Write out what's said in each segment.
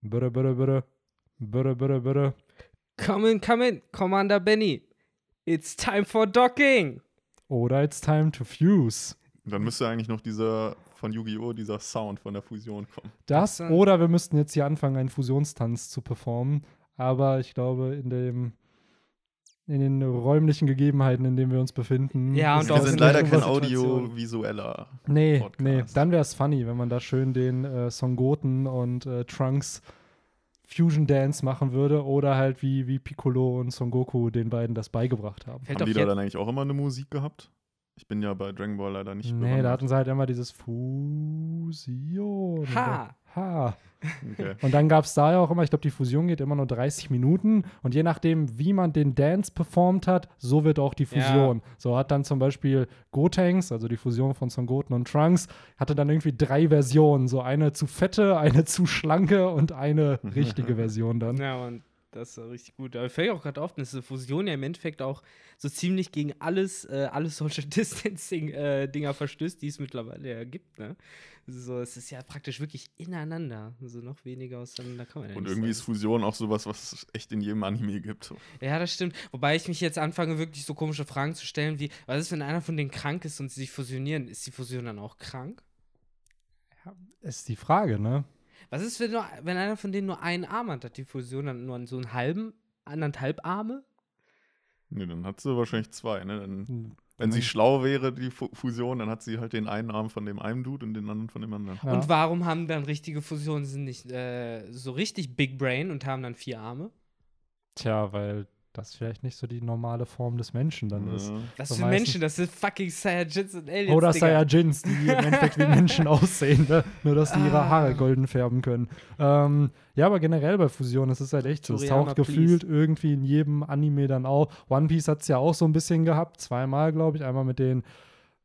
Bitte, bitte, bitte. Bitte, bitte, bitte. Come in, come in, Commander Benny. It's time for docking. Oder it's time to fuse. Dann müsste eigentlich noch dieser von Yu-Gi-Oh! dieser Sound von der Fusion kommen. Das oder wir müssten jetzt hier anfangen, einen Fusionstanz zu performen. Aber ich glaube, in dem in den räumlichen Gegebenheiten, in denen wir uns befinden. Ja, und Wir sind leider der kein audiovisueller. Nee, Podcast. nee, dann wäre es funny, wenn man da schön den äh, Son Goten und äh, Trunks Fusion Dance machen würde oder halt wie, wie Piccolo und Son Goku den beiden das beigebracht haben. Fällt Haben die da dann eigentlich auch immer eine Musik gehabt? Ich bin ja bei Dragon Ball leider nicht Nee, da bewandert. hatten sie halt immer dieses Fusion. Ha. Ha. Okay. Und dann gab es da ja auch immer, ich glaube, die Fusion geht immer nur 30 Minuten und je nachdem, wie man den Dance performt hat, so wird auch die Ja. Fusion. So hat dann zum Beispiel Gotenks, also die Fusion von Son Goten und Trunks, hatte dann irgendwie drei Versionen. So eine zu fette, eine zu schlanke und eine richtige Version dann. Ja, und das ist richtig gut. Aber fällt auch gerade auf, dass diese Fusion ja im Endeffekt auch so ziemlich gegen alles, äh, alles Social Distancing-Dinger verstößt, die es mittlerweile ja gibt. Ne? So, es ist ja praktisch wirklich ineinander. Also noch weniger auseinander kann man ja Und nicht irgendwie ist sagen. Fusion auch sowas, was es echt in jedem Anime gibt. So. Ja, das stimmt. Wobei ich mich jetzt anfange, wirklich so komische Fragen zu stellen, wie, was ist, wenn einer von denen krank ist und sie sich fusionieren? Ist die Fusion dann auch krank? Ist die Frage, ne? Was ist, wenn, nur, wenn einer von denen nur einen Arm hat? Hat die Fusion dann nur so einen halben, anderthalb Arme? Nee, dann hat sie wahrscheinlich zwei. Ne? Dann, Hm, wenn sie schlau wäre, die Fu Fusion, dann hat sie halt den einen Arm von dem einen Dude und den anderen von dem anderen. Ja. Und warum haben dann richtige Fusionen sind nicht äh, so richtig Big Brain und haben dann vier Arme? Tja, weil das vielleicht nicht so die normale Form des Menschen dann ist. Ja. Das So sind meistens- Menschen, das sind fucking Saiyajins und Aliens. Oder Digga. Saiyajins, die im Endeffekt wie Menschen aussehen, ne? nur dass die ihre Ah. Haare golden färben können. Ähm, ja, aber generell bei Fusion, es ist halt echt so. Es taucht gefühlt irgendwie in jedem Anime dann auf. One Piece hat es ja auch so ein bisschen gehabt, zweimal, glaube ich. Einmal mit den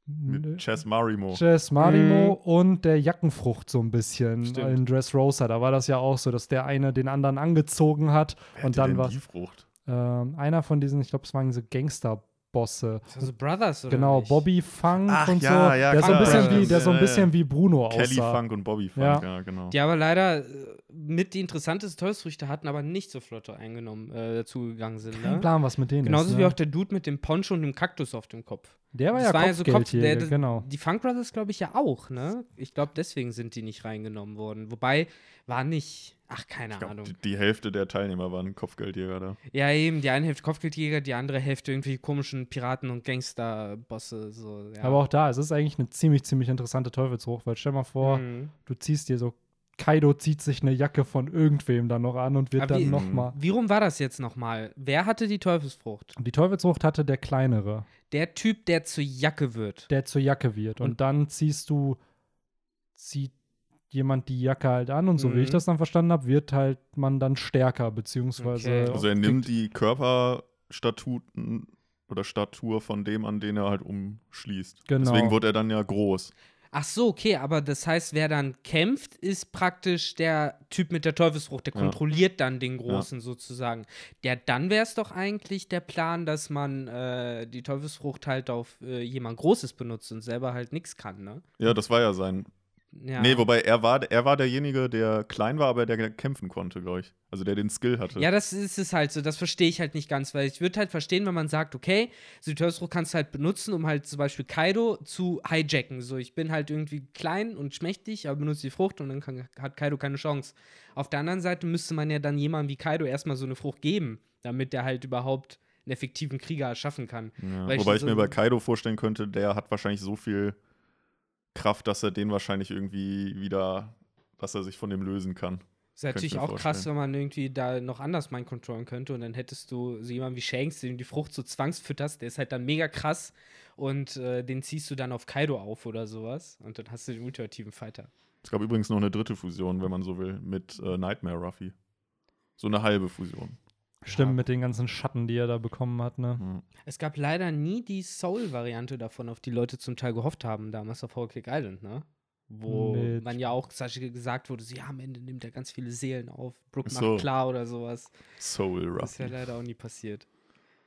Mit Chess Marimo. Chess Marimo und der Jackenfrucht so ein bisschen Stimmt. in Dressrosa. Da war das ja auch so, dass der eine den anderen angezogen hat Wer und hatte dann denn war die Frucht. Ähm, einer von diesen, ich glaube, es waren diese Gangster-Bosse. Das sind so Brothers, oder Genau, nicht? Bobby Funk Ach, und ja, so. ja, der, so ein klar. bisschen wie, der so ein bisschen ja. wie Bruno Kelly aussah. Funk und Bobby Funk, Ja. ja, genau. Die aber leider äh, mit die interessantesten Teufelsfrüchte hatten, aber nicht so flott eingenommen, äh, dazugegangen sind. Kein Ne? Plan, was mit denen Genauso ist. wie ne? auch der Dude mit dem Poncho und dem Kaktus auf dem Kopf. der war Das ja war ja so Kopf- Kopfgeldjäger, der- genau. Die Funk Brothers, glaube ich, ja auch, ne? Ich glaube, deswegen sind die nicht reingenommen worden. Wobei, war nicht. Ach, keine Ich glaub, Ahnung. die, die Hälfte der Teilnehmer waren Kopfgeldjäger da. Ja, eben, die eine Hälfte Kopfgeldjäger, die andere Hälfte irgendwie komischen Piraten und Gangsterbosse. So, ja. Aber auch da, es ist eigentlich eine ziemlich, ziemlich interessante Teufelsfrucht, weil stell mal vor, Mhm. du ziehst dir so, Kaido zieht sich eine Jacke von irgendwem dann noch an und wird Aber dann nochmal. Wie rum war das jetzt nochmal? Wer hatte die Teufelsfrucht? Die Teufelsfrucht hatte der kleinere, Der Typ, der zur Jacke wird. der zur Jacke wird. Und, Und- dann ziehst du, zieht jemand die Jacke halt an und so wie ich Mhm. das dann verstanden habe, wird halt man dann stärker, beziehungsweise. Okay. Also er nimmt die Körperstatuten oder Statur von dem an, den er halt umschließt. Genau. Deswegen wurde er dann ja groß. Ach so, okay, aber das heißt, wer dann kämpft, ist praktisch der Typ mit der Teufelsfrucht. Der Ja. kontrolliert dann den Großen sozusagen. Der, dann wäre es doch eigentlich der Plan, dass man äh, die Teufelsfrucht halt auf äh, jemand Großes benutzt und selber halt nichts kann, ne? Ja, das war ja sein. Ja. Nee, wobei er war, er war derjenige, der klein war, aber der kämpfen konnte, glaube ich. Also der den Skill hatte. Ja, das ist es halt so, das verstehe ich halt nicht ganz, weil ich würde halt verstehen, wenn man sagt, okay, Teufelsfrucht kannst du halt benutzen, um halt zum Beispiel Kaido zu hijacken. So, ich bin halt irgendwie klein und schmächtig, aber benutze die Frucht und dann kann, hat Kaido keine Chance. Auf der anderen Seite müsste man ja dann jemandem wie Kaido erstmal so eine Frucht geben, damit der halt überhaupt einen effektiven Krieger erschaffen kann. Ja, ich Wobei ich so- mir bei Kaido vorstellen könnte, der hat wahrscheinlich so viel Kraft, dass er den wahrscheinlich irgendwie wieder, dass er sich von dem lösen kann. Ist natürlich auch krass, vorstellen. wenn man irgendwie da noch anders mind controllen könnte und dann hättest du so jemanden wie Shanks, den du die Frucht so zwangsfütterst, der ist halt dann mega krass und äh, den ziehst du dann auf Kaido auf oder sowas und dann hast du den ultimativen Fighter. Es gab übrigens noch eine dritte Fusion, wenn man so will, mit äh, Nightmare Ruffy. So eine halbe Fusion. Stimmt, Ja. mit den ganzen Schatten, die er da bekommen hat, ne? Ja. Es gab leider nie die Soul-Variante davon, auf die Leute zum Teil gehofft haben, damals auf Whole Cake Island, ne? Wo Mit- man ja auch gesagt wurde, so, ja, am Ende nimmt er ganz viele Seelen auf, Brook Ach macht so. klar oder sowas. Soul Das ist ja leider auch nie passiert.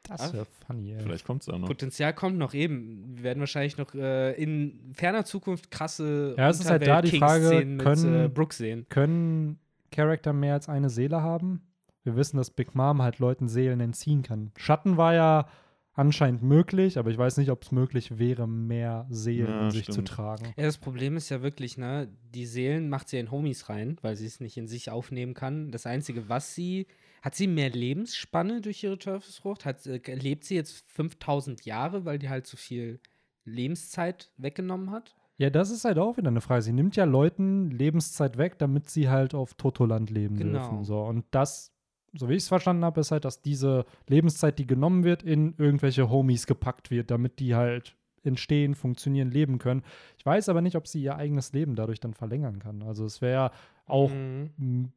Das wäre funny, ey. Vielleicht kommt es ja noch. Potenzial kommt noch eben. Wir werden wahrscheinlich noch äh, in ferner Zukunft krasse Ja, es ist halt da die Frage, mit können- äh, Brook sehen. Können Charakter mehr als eine Seele haben? Wir wissen, dass Big Mom halt Leuten Seelen entziehen kann. Schatten war ja anscheinend möglich, aber ich weiß nicht, ob es möglich wäre, mehr Seelen Ja, in sich stimmt. zu tragen. Ja, das Problem ist ja wirklich, ne, die Seelen macht sie in Homies rein, weil sie es nicht in sich aufnehmen kann. Das Einzige, was sie, hat sie mehr Lebensspanne durch ihre Teufelsfrucht? Hat, äh, lebt sie jetzt 5000 Jahre, weil die halt so viel Lebenszeit weggenommen hat? Ja, das ist halt auch wieder eine Frage. Sie nimmt ja Leuten Lebenszeit weg, damit sie halt auf Totoland leben Genau. dürfen. So. Und das, so wie ich es verstanden habe, ist halt, dass diese Lebenszeit, die genommen wird, in irgendwelche Homies gepackt wird, damit die halt entstehen, funktionieren, leben können. Ich weiß aber nicht, ob sie ihr eigenes Leben dadurch dann verlängern kann. Also es wäre auch Mhm.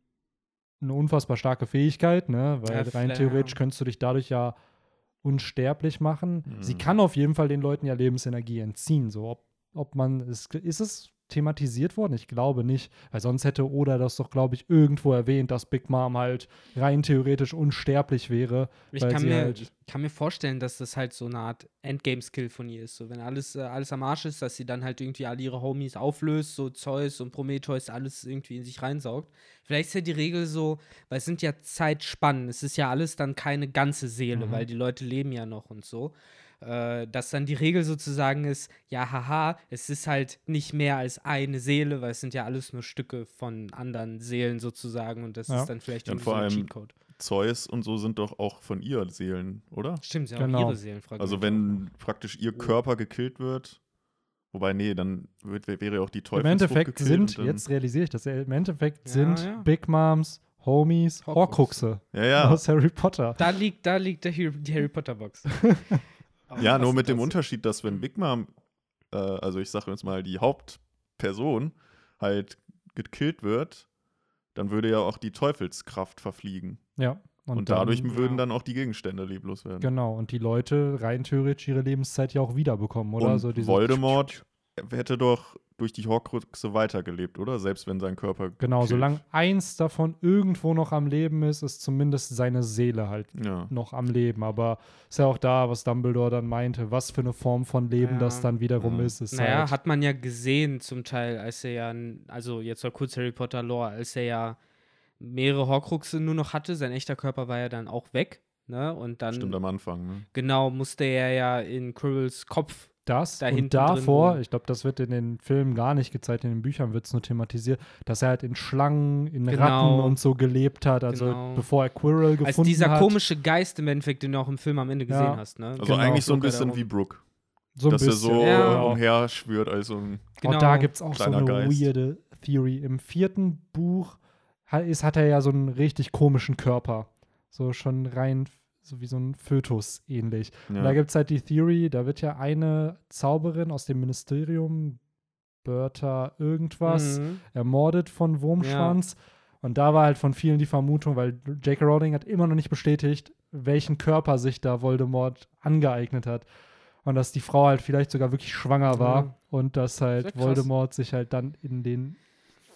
eine unfassbar starke Fähigkeit, ne? Weil Ja, rein theoretisch könntest du dich dadurch ja unsterblich machen. Sie Mhm. kann auf jeden Fall den Leuten ja Lebensenergie entziehen. So, ob, ob man, ist, ist es thematisiert worden? Ich glaube nicht, weil sonst hätte Oda das doch, glaube ich, irgendwo erwähnt, dass Big Mom halt rein theoretisch unsterblich wäre. Ich kann mir, halt- ich kann mir vorstellen, dass das halt so eine Art Endgame-Skill von ihr ist. So, wenn alles, äh, alles am Arsch ist, dass sie dann halt irgendwie alle ihre Homies auflöst, so Zeus und Prometheus, alles irgendwie in sich reinsaugt. Vielleicht ist ja die Regel so, weil es sind ja Zeitspannen, es ist ja alles dann keine ganze Seele, Mhm. weil die Leute leben ja noch und so. Äh, dass dann die Regel sozusagen ist, ja, haha, es ist halt nicht mehr als eine Seele, weil es sind ja alles nur Stücke von anderen Seelen sozusagen und das Ja. ist dann vielleicht Ja, und vor so ein allem- Cheatcode. Zeus und so sind doch auch von ihr Seelen, oder? Stimmt, sie Genau. haben auch ihre Seelenfragmente. Also wenn praktisch ihr Körper gekillt wird, wobei, nee, dann wird, wäre auch die Im Teufelsfrucht Endeffekt gekillt sind, jetzt realisiere ich das, im Endeffekt Ja, sind ja. Big Moms, Homies, Horcrux. Horcruxe Ja, ja. aus Harry Potter. Da liegt, da liegt die Harry Potter Box. Ja, Was nur mit dem? Unterschied, dass wenn Big Mom, äh, also ich sage jetzt mal, die Hauptperson halt gekillt wird, dann würde ja auch die Teufelskraft verfliegen. Ja. Und, dadurch dann- würden ja. dann auch die Gegenstände leblos werden. Genau, und die Leute rein theoretisch ihre Lebenszeit ja auch wiederbekommen, oder? Und so diese Voldemort hätte doch durch die Horcruxe weitergelebt, oder? Selbst wenn sein Körper Genau, gekillt. solange eins davon irgendwo noch am Leben ist, ist zumindest seine Seele halt Ja. noch am Leben. Aber ist ja auch da, was Dumbledore dann meinte, was für eine Form von Leben Ja. das dann wiederum Ja. ist. ist Naja, halt, hat man ja gesehen zum Teil, als er ja, also jetzt mal kurz Harry Potter Lore, als er ja mehrere Horcruxe nur noch hatte, sein echter Körper war ja dann auch weg, ne? Und dann, Stimmt am Anfang, ne? genau, musste er ja in Quirrells Kopf das da und drin davor, wohnen. ich glaube, das wird in den Filmen gar nicht gezeigt, in den Büchern wird es nur thematisiert, dass er halt in Schlangen, in Genau. Ratten und so gelebt hat, also Genau. bevor er Quirrell gefunden als dieser hat. komische Geist im Endeffekt, den du auch im Film am Ende Ja. gesehen hast, ne? Also Genau, eigentlich so ein er bisschen wie Brooke. so ein dass er bisschen. so Ja. äh, umherschwört als so ein. Genau. Auch da gibt es auch so eine Geist. weirde Theory. Im vierten Buch ha- ist, hat er ja so einen richtig komischen Körper. So schon rein, so wie so ein Fötus ähnlich. Und da Ja. gibt es halt die Theory, da wird ja eine Zauberin aus dem Ministerium, Bertha irgendwas, Mhm. ermordet von Wurmschwanz. Und da war halt von vielen die Vermutung, weil J.K. Rowling hat immer noch nicht bestätigt, welchen Körper sich da Voldemort angeeignet hat. Und dass die Frau halt vielleicht sogar wirklich schwanger war Ja. und dass halt. Voldemort sich halt dann in den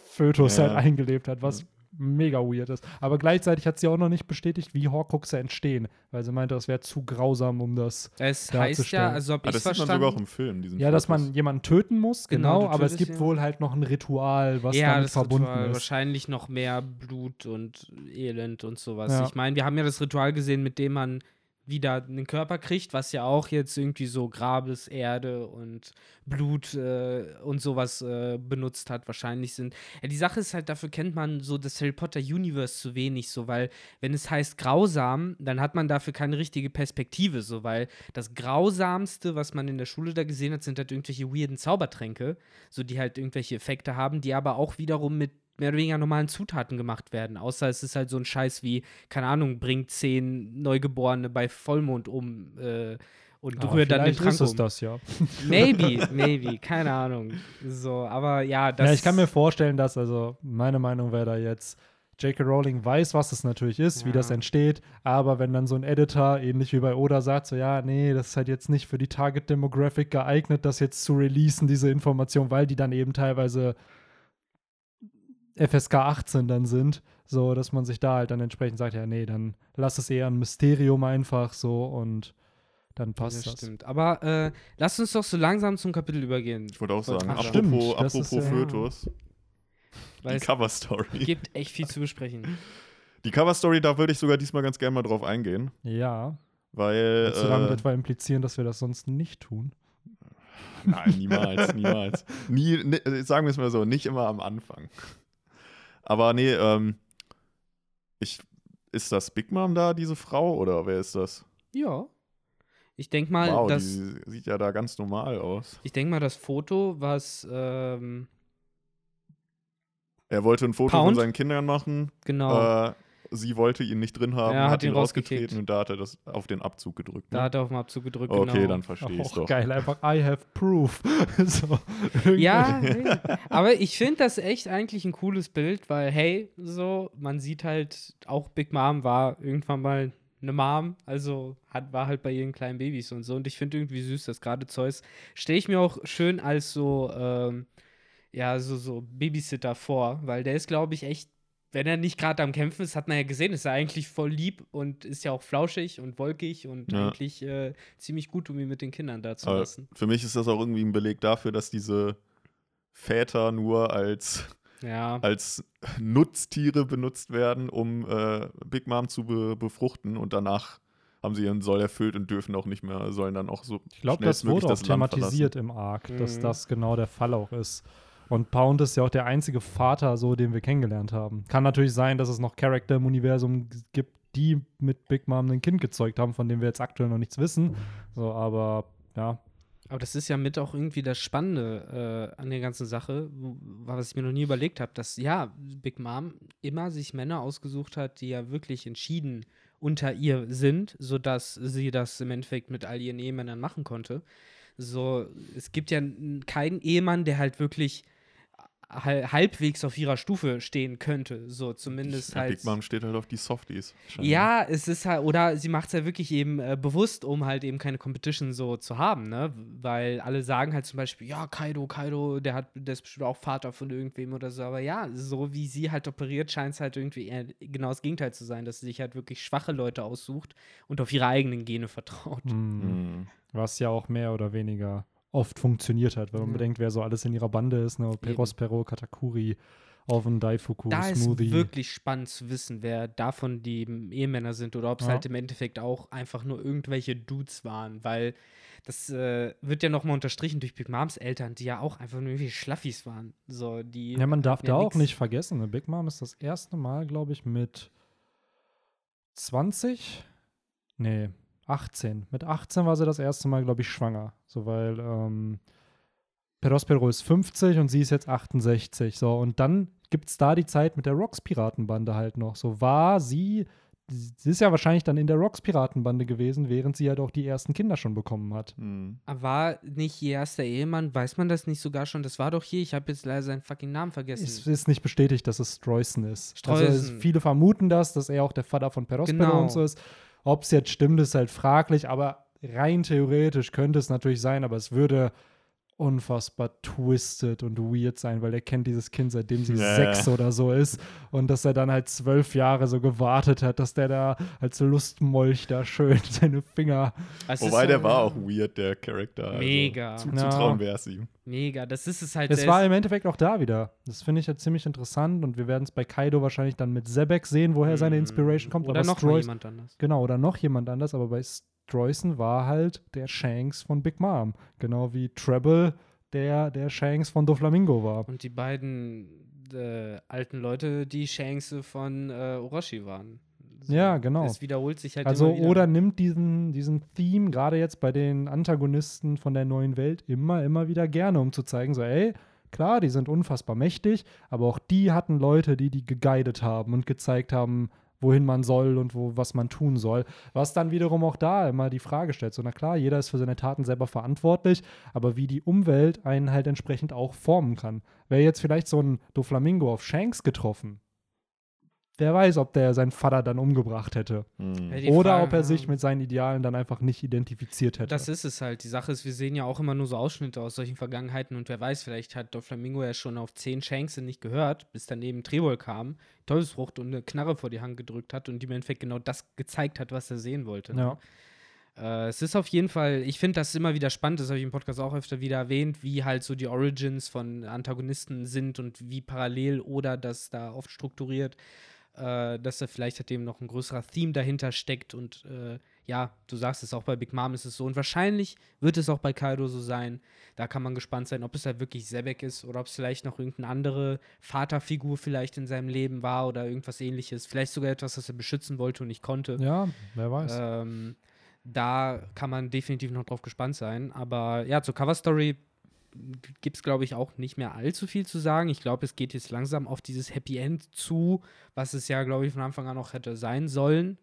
Fötus Ja. halt eingelebt hat, was mega weird ist. Aber gleichzeitig hat sie auch noch nicht bestätigt, wie Horcruxe entstehen, weil sie meinte, das wäre zu grausam, um das. Es heißt darzustellen. ja, also hab Ah, ich das sieht man verstanden. sogar auch im Film, diesen Ja, dass man jemanden töten muss, Genau, genau, aber es gibt ihn. wohl halt noch ein Ritual, was ja, damit das verbunden Ritual, ist. wahrscheinlich noch mehr Blut und Elend und sowas. Ja. Ich meine, wir haben ja das Ritual gesehen, mit dem man wieder einen Körper kriegt, was ja auch jetzt irgendwie so Grabes, Erde und Blut äh, und sowas äh, benutzt hat, wahrscheinlich sind. Ja, die Sache ist halt, dafür kennt man so das Harry Potter Universe zu wenig, so, weil wenn es heißt grausam, dann hat man dafür keine richtige Perspektive, so, weil das Grausamste, was man in der Schule da gesehen hat, sind halt irgendwelche weirden Zaubertränke, so die halt irgendwelche Effekte haben, die aber auch wiederum mit mehr oder weniger normalen Zutaten gemacht werden. Außer es ist halt so ein Scheiß wie, keine Ahnung, bringt zehn Neugeborene bei Vollmond um äh, und Aber rührt dann den Trank ist um. das ja. Maybe, maybe, keine Ahnung. So, aber ja, das. ja, ich kann mir vorstellen, dass, also meine Meinung wäre da jetzt, J.K. Rowling weiß, was es natürlich ist, wie Ja. das entsteht, aber wenn dann so ein Editor, ähnlich wie bei Oda, sagt, so, ja, nee, das ist halt jetzt nicht für die Target Demographic geeignet, das jetzt zu releasen, diese Information, weil die dann eben teilweise FSK 18 dann sind, so, dass man sich da halt dann entsprechend sagt, ja, nee, dann lass es eher ein Mysterium einfach so und dann passt das das. stimmt. Aber äh, lasst uns doch so langsam zum Kapitel übergehen. Ich wollte auch sagen, Ach, apropos, stimmt, das apropos ist ja- Fötus. Weil Die es Cover-Story. gibt echt viel zu besprechen. Die Cover-Story, da würde ich sogar diesmal ganz gerne mal drauf eingehen, Ja. weil. Willst du damit Äh, etwa implizieren, dass wir das sonst nicht tun? nein, niemals, niemals. Nie, ne, sagen wir es mal so, nicht immer am Anfang. Aber nee, ähm, ich, ist das Big Mom da, diese Frau, oder wer ist das? Ja. Ich denke mal, wow, die sieht ja da ganz normal aus. Ich denke mal, das Foto, was ähm, Er wollte ein Foto Pound? von seinen Kindern machen. genau, Äh, sie wollte ihn nicht drin haben, Ja, hat, hat ihn ihn rausgetreten und da hat er das auf den Abzug gedrückt. da Ne? hat er auf den Abzug gedrückt. okay, genau. dann verstehe ich Auch doch. geil, einfach I have proof. so, Ja, aber ich finde das echt eigentlich ein cooles Bild, weil, hey, so, man sieht halt, auch Big Mom war irgendwann mal eine Mom, also hat, war halt bei ihren kleinen Babys und so. Und ich finde irgendwie süß, dass gerade Zeus, stelle ich mir auch schön als so, ähm, ja, so, so Babysitter vor, weil der ist, glaube ich, echt, wenn er nicht gerade am Kämpfen ist, hat man ja gesehen, ist er eigentlich voll lieb und ist ja auch flauschig und wolkig und Ja. eigentlich äh, ziemlich gut, um ihn mit den Kindern da zu Aber lassen. für mich ist das auch irgendwie ein Beleg dafür, dass diese Väter nur als, Ja. als Nutztiere benutzt werden, um äh, Big Mom zu be befruchten und danach haben sie ihren Soll erfüllt und dürfen auch nicht mehr, sollen dann auch so Ich glaube, das wurde auch das thematisiert im Arc, dass Mhm. das genau der Fall auch ist. Und Pound ist ja auch der einzige Vater, so den wir kennengelernt haben. Kann natürlich sein, dass es noch Charakter im Universum gibt, die mit Big Mom ein Kind gezeugt haben, von dem wir jetzt aktuell noch nichts wissen. So, aber ja, Aber das ist ja mit auch irgendwie das Spannende äh, an der ganzen Sache, was ich mir noch nie überlegt habe, dass ja, Big Mom immer sich Männer ausgesucht hat, die ja wirklich entschieden unter ihr sind, sodass sie das im Endeffekt mit all ihren Ehemännern machen konnte. So, es gibt ja keinen Ehemann, der halt wirklich halbwegs auf ihrer Stufe stehen könnte. So, zumindest Ja, halt. Big Mom steht halt auf die Softies. scheinbar. Ja, es ist halt, oder sie macht es ja wirklich eben äh, bewusst, um halt eben keine Competition so zu haben, ne? Weil alle sagen halt zum Beispiel, ja, Kaido, Kaido, der hat, der ist bestimmt auch Vater von irgendwem oder so. Aber ja, so wie sie halt operiert, scheint es halt irgendwie eher genau das Gegenteil zu sein, dass sie sich halt wirklich schwache Leute aussucht und auf ihre eigenen Gene vertraut. hm, Mhm. was ja auch mehr oder weniger oft funktioniert hat, wenn man Ja. bedenkt, wer so alles in ihrer Bande ist. Ne? Perospero, Katakuri, Oven, Daifuku, Da ist Smoothie. wirklich spannend zu wissen, wer davon die Ehemänner sind oder ob es Ja. halt im Endeffekt auch einfach nur irgendwelche Dudes waren, weil das äh, wird ja nochmal unterstrichen durch Big Moms Eltern, die ja auch einfach nur irgendwie Schlaffis waren. So, die Ja, man darf da auch nix. nicht vergessen, ne? Big Mom ist das erste Mal, glaube ich, mit 20? Nee, 18. Mit 18 war sie das erste Mal, glaube ich, schwanger. So, weil ähm, Perospero ist 50 und sie ist jetzt 68. So, und dann gibt es da die Zeit mit der Rocks-Piratenbande halt noch. So war sie, sie ist ja wahrscheinlich dann in der Rocks-Piratenbande gewesen, während sie halt auch die ersten Kinder schon bekommen hat. Mhm. War nicht ihr erster Ehemann? Weiß man das nicht sogar schon? Das war doch hier, ich habe jetzt leider seinen fucking Namen vergessen. Es ist nicht bestätigt, dass es Streusen ist. Also Streusen. viele vermuten das, dass er auch der Vater von Perospero Genau. und so ist. Ob es jetzt stimmt, ist halt fraglich, aber rein theoretisch könnte es natürlich sein, aber es würde unfassbar twisted und weird sein, weil er kennt dieses Kind, seitdem sie Ja. sechs oder so ist und dass er dann halt zwölf Jahre so gewartet hat, dass der da als Lustmolch da schön seine Finger Es Wobei ist der so- war auch weird, der Charakter. Also Mega. Zu, Ja. Zutrauen wäre es ihm. Mega, das ist es halt. Es war im Endeffekt auch da wieder. Das finde ich ja ziemlich interessant und wir werden es bei Kaido wahrscheinlich dann mit Zebek sehen, woher seine Inspiration kommt. Oder aber noch mal Stroys- jemand anders. Genau, oder noch jemand anders, aber bei Streusen war halt der Shanks von Big Mom. Genau wie Treble der, der Shanks von Doflamingo war. Und die beiden äh, alten Leute, die Shanks von äh, Orochi waren. So, Ja, genau. Das wiederholt sich halt Also, wieder. oder nimmt diesen, diesen Theme, gerade jetzt bei den Antagonisten von der neuen Welt, immer, immer wieder gerne, um zu zeigen, so, ey, klar, die sind unfassbar mächtig, aber auch die hatten Leute, die die geguidet haben und gezeigt haben, wohin man soll und wo, was man tun soll. Was dann wiederum auch da immer die Frage stellt, so, na klar, jeder ist für seine Taten selber verantwortlich, aber wie die Umwelt einen halt entsprechend auch formen kann. Wäre jetzt vielleicht so ein Doflamingo auf Shanks getroffen, wer weiß, ob der seinen Vater dann umgebracht hätte. Mhm. Ja, die Oder Frage- ob er sich mit seinen Idealen dann einfach nicht identifiziert hätte. Das ist es halt. Die Sache ist, wir sehen ja auch immer nur so Ausschnitte aus solchen Vergangenheiten und wer weiß, vielleicht hat Doflamingo ja schon auf zehn Shanks nicht gehört, bis dann eben Trebol kam, Teufelsfrucht und eine Knarre vor die Hand gedrückt hat und ihm im Endeffekt genau das gezeigt hat, was er sehen wollte. ne? ja. Äh, es ist auf jeden Fall, ich finde das immer wieder spannend, das habe ich im Podcast auch öfter wieder erwähnt, wie halt so die Origins von Antagonisten sind und wie parallel oder das da oft strukturiert, äh, dass da vielleicht halt eben noch ein größerer Theme dahinter steckt und äh, ja, du sagst es, auch bei Big Mom ist es so und wahrscheinlich wird es auch bei Kaido so sein. Da kann man gespannt sein, ob es halt wirklich Sebek ist oder ob es vielleicht noch irgendeine andere Vaterfigur vielleicht in seinem Leben war oder irgendwas ähnliches. Vielleicht sogar etwas, das er beschützen wollte und nicht konnte. Ja, wer weiß. Ähm, da kann man definitiv noch drauf gespannt sein. Aber ja, zur Cover Story gibt es, glaube ich, auch nicht mehr allzu viel zu sagen. Ich glaube, es geht jetzt langsam auf dieses Happy End zu, was es ja, glaube ich, von Anfang an auch hätte sein sollen.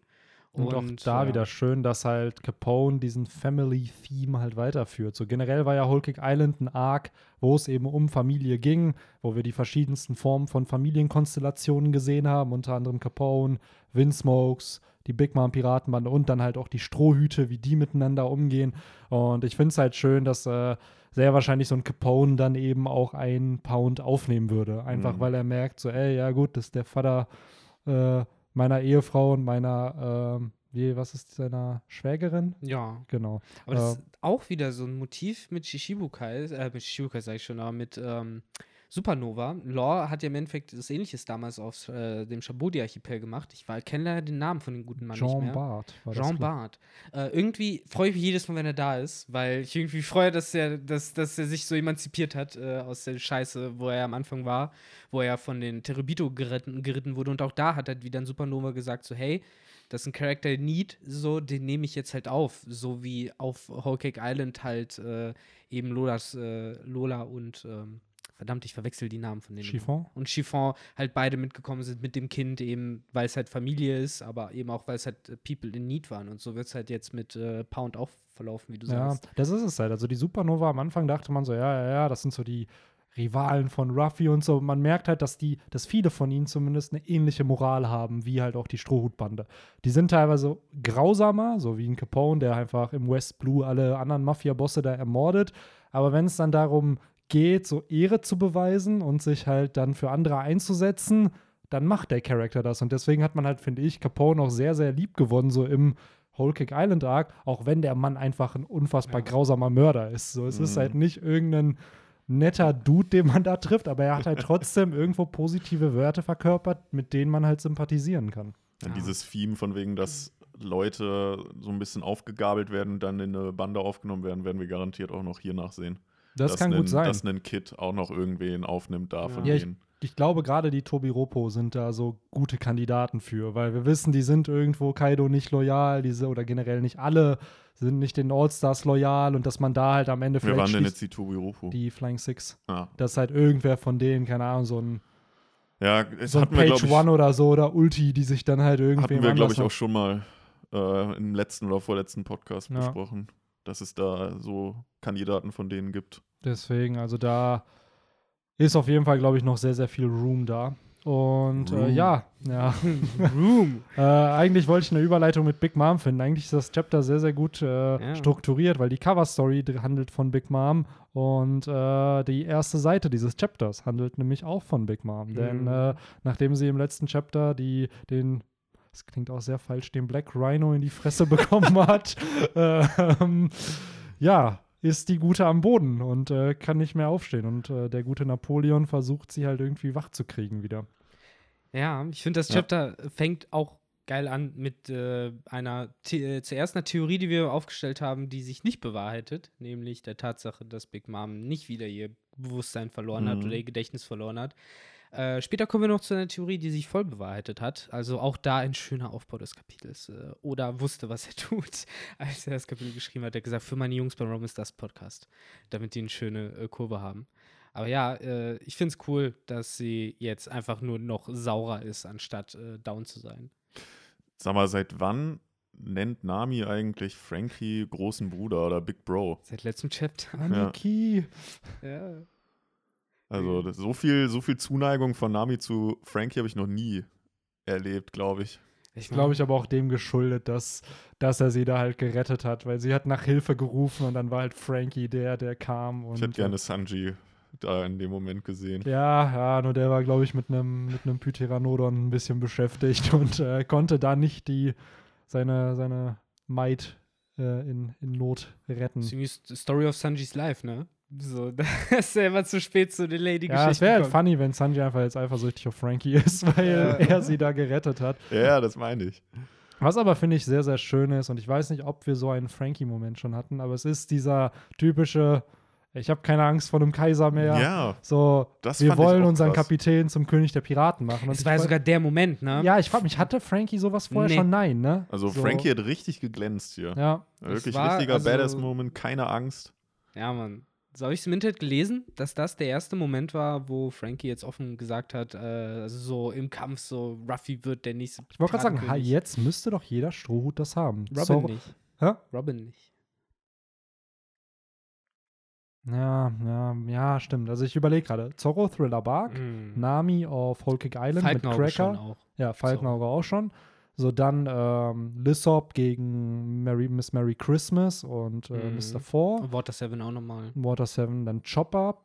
Und, auch da ja. wieder schön, dass halt Capone diesen Family-Theme halt weiterführt. So generell war ja Whole Cake Island ein Arc, wo es eben um Familie ging, wo wir die verschiedensten Formen von Familienkonstellationen gesehen haben, unter anderem Capone, Windsmokes, die Big Mom Piratenbande und dann halt auch die Strohhüte, wie die miteinander umgehen. Und ich finde es halt schön, dass äh, sehr wahrscheinlich so ein Capone dann eben auch einen Pound aufnehmen würde. Einfach Mhm. weil er merkt, so, ey, ja gut, das ist der Vater äh, meiner Ehefrau und meiner, ähm, wie, was ist seiner Schwägerin? Ja, Genau. aber das Äh, ist auch wieder so ein Motiv mit Shishibukai, äh, mit Shishibukai sage ich schon, aber mit ähm, Supernova. Law hat ja im Endeffekt das Ähnliches damals auf äh, dem Shabodi-Archipel gemacht. Ich kenne leider den Namen von dem guten Mann nicht Jean mehr. Bart war Jean Bart. Äh, irgendwie freue ich mich jedes Mal, wenn er da ist, weil ich irgendwie freue, dass er, dass, dass er sich so emanzipiert hat äh, aus der Scheiße, wo er am Anfang war, wo er von den Terubito geritten, geritten wurde. Und auch da hat er wieder ein Supernova gesagt: so, hey, das ist ein Character Need, so, den nehme ich jetzt halt auf. So wie auf Whole Cake Island halt äh, eben Lolas, äh, Lola und ähm, verdammt, ich verwechsel die Namen von denen. Chiffon? Und Chiffon halt beide mitgekommen sind mit dem Kind, eben weil es halt Familie ist, aber eben auch weil es halt äh, People in Need waren. Und so wird es halt jetzt mit äh, Pound auch verlaufen, wie du Ja, sagst. das ist es halt. Also die Supernova am Anfang dachte man so, ja, ja, ja, das sind so die Rivalen von Ruffy und so. Man merkt halt, dass die, dass viele von ihnen zumindest eine ähnliche Moral haben, wie halt auch die Strohhutbande. Die sind teilweise grausamer, so wie ein Capone, der einfach im West Blue alle anderen Mafia-Bosse da ermordet. Aber wenn es dann darum geht, so Ehre zu beweisen und sich halt dann für andere einzusetzen, dann macht der Charakter das. Und deswegen hat man halt, finde ich, Capone auch sehr, sehr lieb gewonnen, so im Whole Cake Island Arc, auch wenn der Mann einfach ein unfassbar Ja. grausamer Mörder ist. So, es ist Mhm. halt nicht irgendein netter Dude, den man da trifft, aber er hat halt trotzdem irgendwo positive Wörter verkörpert, mit denen man halt sympathisieren kann. Ja, Ja. Dieses Theme von wegen, dass Leute so ein bisschen aufgegabelt werden und dann in eine Bande aufgenommen werden, werden wir garantiert auch noch hier nachsehen. Das dass kann einen, gut sein. Dass ein Kid auch noch irgendwen aufnimmt da Ja. von Ja, ich- denen. Ich glaube, gerade die Tobi Ropo sind da so gute Kandidaten für, weil wir wissen, die sind irgendwo Kaido nicht loyal, diese oder generell nicht alle sind nicht den All-Stars loyal und dass man da halt am Ende Wer waren vielleicht denn jetzt die Tobi Rufu? die Flying Six, Ah. dass halt irgendwer von denen, keine Ahnung, so ein, Ja, es so ein hatten wir, Page ich, One oder so oder Ulti, die sich dann halt irgendwie hatten wir, glaube ich, auch schon mal äh, im letzten oder vorletzten Podcast Ja. besprochen, dass es da so Kandidaten von denen gibt. Deswegen, also da ist auf jeden Fall, glaube ich, noch sehr, sehr viel Room da. Und äh, ja, ja. Room. Äh, eigentlich wollte ich eine Überleitung mit Big Mom finden. Eigentlich ist das Chapter sehr, sehr gut äh, Ja. strukturiert, weil die Cover-Story handelt von Big Mom und äh, die erste Seite dieses Chapters handelt nämlich auch von Big Mom. Denn Mhm. äh, nachdem sie im letzten Chapter die, den, das klingt auch sehr falsch, den Black Rhino in die Fresse bekommen hat, ähm, ja, ist die Gute am Boden und äh, kann nicht mehr aufstehen. Und äh, der gute Napoleon versucht sie halt irgendwie wach zu kriegen wieder. Ja, ich finde, das Ja. Chapter fängt auch geil an mit äh, einer, The äh, zuerst einer Theorie, die wir aufgestellt haben, die sich nicht bewahrheitet, nämlich der Tatsache, dass Big Mom nicht wieder ihr Bewusstsein verloren hat Mhm. oder ihr Gedächtnis verloren hat. Äh, später kommen wir noch zu einer Theorie, die sich voll bewahrheitet hat. Also auch da ein schöner Aufbau des Kapitels. Äh, oder wusste, was er tut, als er das Kapitel geschrieben hat. Er hat gesagt, für meine Jungs bei Rom ist das Podcast, damit die eine schöne äh, Kurve haben. Aber ja, äh, ich finde es cool, dass sie jetzt einfach nur noch saurer ist, anstatt äh, down zu sein. Sag mal, seit wann nennt Nami eigentlich Frankie großen Bruder oder Big Bro? Seit letztem Chapter. Aniki. Ja. Also das, so viel, so viel Zuneigung von Nami zu Frankie habe ich noch nie erlebt, glaube ich. Ich glaube ich aber auch dem geschuldet, dass, dass er sie da halt gerettet hat, weil sie hat nach Hilfe gerufen und dann war halt Frankie der, der kam. Und, Ich hätte gerne Sanji da in dem Moment gesehen. Ja, ja, nur der war, glaube ich, mit einem mit einem Pteranodon ein bisschen beschäftigt und äh, konnte da nicht die seine, seine Might äh, in, in Not retten. Das ist Story of Sanjis Life, ne? So, dass er immer zu spät zu den Lady-Geschichten Ja, es wäre halt funny, wenn Sanji einfach jetzt eifersüchtig auf Frankie ist, weil Ja. er sie da gerettet hat. Ja, das meine ich. Was aber, finde ich, sehr, sehr schön ist, und ich weiß nicht, ob wir so einen Frankie-Moment schon hatten, aber es ist dieser typische, ich habe keine Angst vor einem Kaiser mehr. Ja, So, Das wir wollen unseren krass. Kapitän zum König der Piraten machen. Und Das war ja sogar der Moment, ne? Ja, ich frage mich, hatte Frankie sowas vorher Nee. schon? Nein, ne? also so, Frankie hat richtig geglänzt hier. Ja, Wirklich war- richtiger also- Badass-Moment, keine Angst. Ja, Mann. So habe ich es im Internet gelesen, dass das der erste Moment war, wo Frankie jetzt offen gesagt hat, äh, also so im Kampf, so Ruffy wird der nächste. ich wollte gerade sagen, ha, jetzt müsste doch jeder Strohhut das haben. Robin Zorro- nicht. Hä? Robin nicht. Ja, ja, ja, stimmt. Also ich überlege gerade. Zorro, Thriller Bark, Mhm. Nami auf Whole Cake Island Falkenauge mit schon Cracker. auch. Ja, Falkenauge auch schon. So, dann ähm, Lissop gegen Mary, Miss Merry Christmas und äh, Mhm. Mr. Four. Water 7 auch nochmal. Water 7, dann Chopper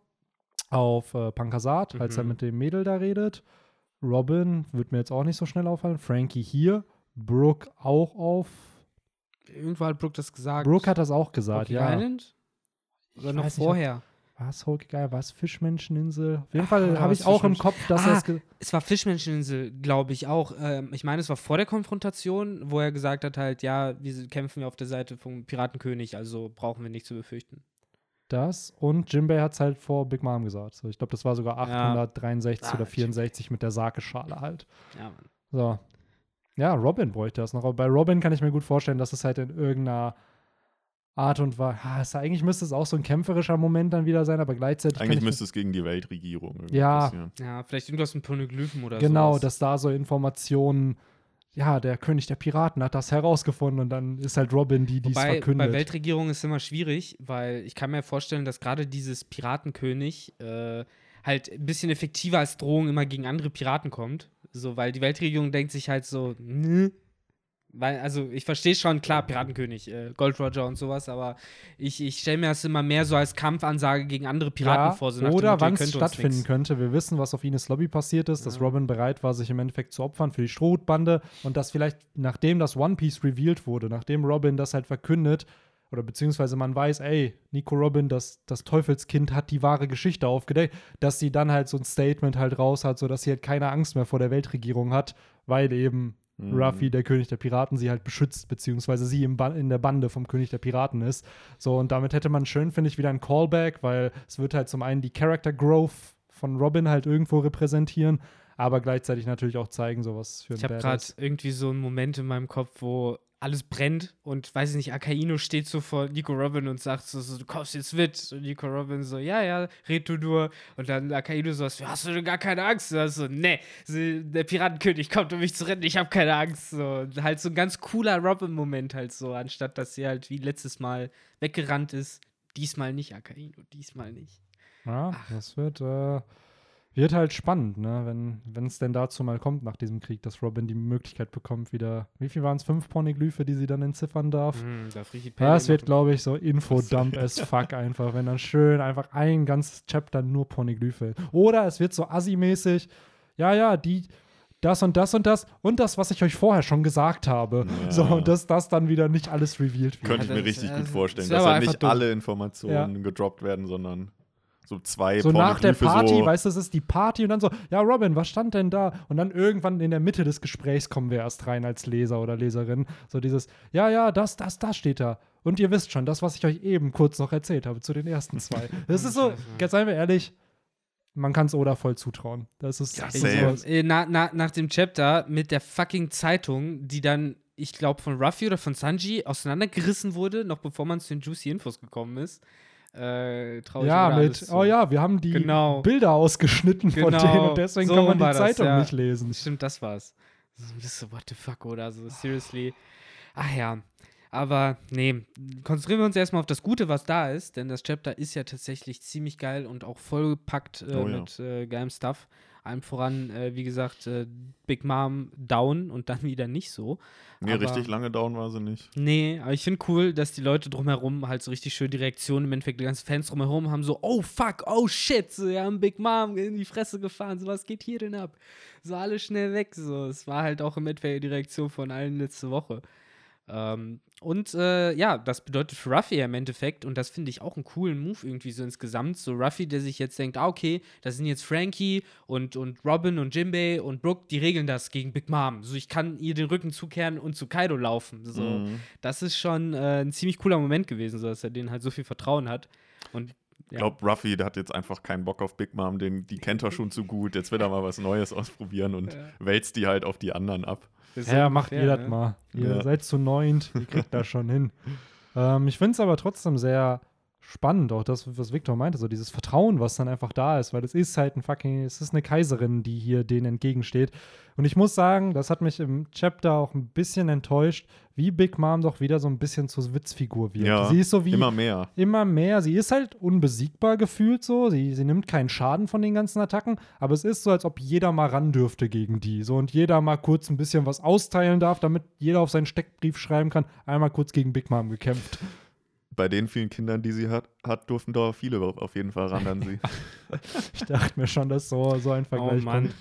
auf äh, Pankasat, als er Mhm. mit dem Mädel da redet. Robin wird mir jetzt auch nicht so schnell auffallen. Frankie hier. Brooke auch auf. Irgendwo hat Brooke das gesagt. Brooke hat das auch gesagt, Rocky ja. Island? Oder noch weiß nicht, vorher? War es Cake Island? War es Fischmenscheninsel? Auf jeden Ah, Fall habe ich auch im Kopf, dass Ah, er es. Es war Fischmenscheninsel, glaube ich auch. Ähm, ich meine, es war vor der Konfrontation, wo er gesagt hat halt, ja, wir kämpfen ja auf der Seite vom Piratenkönig, also brauchen wir nicht zu befürchten. Das und Jimbei hat es halt vor Big Mom gesagt. So, ich glaube, das war sogar Ja. 863 Ah, oder 64 mit der Sake-Schale halt. Ja, Mann. So. Ja, Robin bräuchte das noch. Aber bei Robin kann ich mir gut vorstellen, dass es halt in irgendeiner Art und Weise. Es- eigentlich müsste es auch so ein kämpferischer Moment dann wieder sein, aber gleichzeitig. Eigentlich ich müsste es gegen die Weltregierung irgendwie Ja. passieren. Ja, vielleicht irgendwas mit Poneglyphen oder Genau, sowas. dass da so Informationen. Ja, der König der Piraten hat das herausgefunden und dann ist halt Robin die, die es verkündet. bei Weltregierung ist es immer schwierig, weil ich kann mir vorstellen, dass gerade dieses Piratenkönig äh, halt ein bisschen effektiver als Drohung immer gegen andere Piraten kommt. So, weil die Weltregierung denkt sich halt so, nö. Weil, also ich verstehe schon, klar, Piratenkönig, äh, Gold Roger und sowas, aber ich, ich stelle mir das immer mehr so als Kampfansage gegen andere Piraten ja, vor. So oder wann es stattfinden könnte. Wir wissen, was auf Ines Lobby passiert ist, dass Ja. Robin bereit war, sich im Endeffekt zu opfern für die Strohhutbande und dass vielleicht, nachdem das One Piece revealed wurde, nachdem Robin das halt verkündet, oder beziehungsweise man weiß, ey, Nico Robin, das, das Teufelskind hat die wahre Geschichte aufgedeckt, dass sie dann halt so ein Statement halt raus hat, sodass sie halt keine Angst mehr vor der Weltregierung hat, weil eben Mhm. Ruffy, der König der Piraten, sie halt beschützt, beziehungsweise sie im in der Bande vom König der Piraten ist. So, und damit hätte man schön, finde ich, wieder ein Callback, weil es wird halt zum einen die Character Growth von Robin halt irgendwo repräsentieren, aber gleichzeitig natürlich auch zeigen, sowas für ein Ich habe gerade irgendwie so einen Moment in meinem Kopf, wo alles brennt und weiß ich nicht, Akaino steht so vor Nico Robin und sagt so, so du kommst jetzt mit. Und Nico Robin so, ja, ja, red du nur. Und dann Akaino so, hast du denn gar keine Angst? Und so, nee, der Piratenkönig kommt, um mich zu retten, ich habe keine Angst. So, und halt so ein ganz cooler Robin-Moment halt so, anstatt dass sie halt wie letztes Mal weggerannt ist. Diesmal nicht, Akaino, diesmal nicht. Ja, das wird, äh, wird halt spannend, ne? wenn es denn dazu mal kommt nach diesem Krieg, dass Robin die Möglichkeit bekommt, wieder, wie viel waren es, fünf Poneglyphe, die sie dann entziffern darf? Hm, darf Ja, Pelle wird, glaube ich, so Infodump as fuck einfach, wenn dann schön einfach ein ganzes Chapter nur Poneglyphe. Oder es wird so assi-mäßig, ja, ja, die, das und das und das und das, was ich euch vorher schon gesagt habe. Ja. So, und dass das dann wieder nicht alles revealed wird. Könnte ich Ja, mir das- richtig das- gut vorstellen, das wär dass halt nicht dumm. alle Informationen gedroppt werden, sondern so zwei So nach der Party, so, weißt du, es ist die Party und dann so, ja, Robin, was stand denn da? Und dann irgendwann in der Mitte des Gesprächs kommen wir erst rein als Leser oder Leserin. So dieses, ja, ja, das, das, das steht da. Und ihr wisst schon, das, was ich euch eben kurz noch erzählt habe zu den ersten zwei. Das ist so, jetzt seien wir ehrlich, man kann es Oda voll zutrauen. Das ist Ja, so. Äh, na, na, nach dem Chapter mit der fucking Zeitung, die dann, ich glaube, von Ruffy oder von Sanji auseinandergerissen wurde, noch bevor man zu den Juicy Infos gekommen ist. Äh, traurig Ja, mit, so. oh ja, wir haben die Genau. Bilder ausgeschnitten von Genau. denen und deswegen So kann man die das, Zeitung ja. nicht lesen. Stimmt, das war's. Das ist so, what the fuck, oder so, seriously. Ach ja. Aber nee, konzentrieren wir uns erstmal auf das Gute, was da ist, denn das Chapter ist ja tatsächlich ziemlich geil und auch vollgepackt äh, Oh ja. mit äh, geilem Stuff. Allem voran, äh, wie gesagt, äh, Big Mom down und dann wieder nicht so. Nee, aber- richtig lange down war sie nicht. Nee, aber ich finde cool, dass die Leute drumherum halt so richtig schön die Reaktionen im Endeffekt, die ganzen Fans drumherum haben so, oh fuck, oh shit, so, wir haben Big Mom in die Fresse gefahren, so was geht hier denn ab? So alle schnell weg, so. Es war halt auch im Endeffekt die Reaktion von allen letzte Woche. Ähm, und äh, ja, das bedeutet für Ruffy im Endeffekt, und das finde ich auch einen coolen Move irgendwie so insgesamt, so Ruffy, der sich jetzt denkt, ah, okay, das sind jetzt Frankie und, und Robin und Jimbei und Brooke, die regeln das gegen Big Mom. So, ich kann ihr den Rücken zukehren und zu Kaido laufen. So, Mhm. das ist schon äh, ein ziemlich cooler Moment gewesen, so dass er denen halt so viel Vertrauen hat. Und Ich glaube, Ruffy, der hat jetzt einfach keinen Bock auf Big Mom, den, die kennt er schon zu gut. Jetzt will er mal was Neues ausprobieren und Ja. wälzt die halt auf die anderen ab. Das ist Ja, macht ungefähr, ihr das ne? mal. Ihr Ja. seid zu neunt, ihr kriegt das schon hin. Ähm, ich finde es aber trotzdem sehr spannend, auch das, was Victor meinte, so dieses Vertrauen, was dann einfach da ist, weil es ist halt ein fucking, es ist eine Kaiserin, die hier denen entgegensteht. Und ich muss sagen, das hat mich im Chapter auch ein bisschen enttäuscht, wie Big Mom doch wieder so ein bisschen zur Witzfigur wird. Ja, sie ist so wie Immer mehr. immer mehr. Sie ist halt unbesiegbar gefühlt so. Sie, sie nimmt keinen Schaden von den ganzen Attacken, aber es ist so, als ob jeder mal ran dürfte gegen die. So und jeder mal kurz ein bisschen was austeilen darf, damit jeder auf seinen Steckbrief schreiben kann. Einmal kurz gegen Big Mom gekämpft. Bei den vielen Kindern, die sie hat, hat durften da viele auf jeden Fall ran an sie. Ich dachte mir schon, dass so, so ein Oh Vergleich Mann. kommt.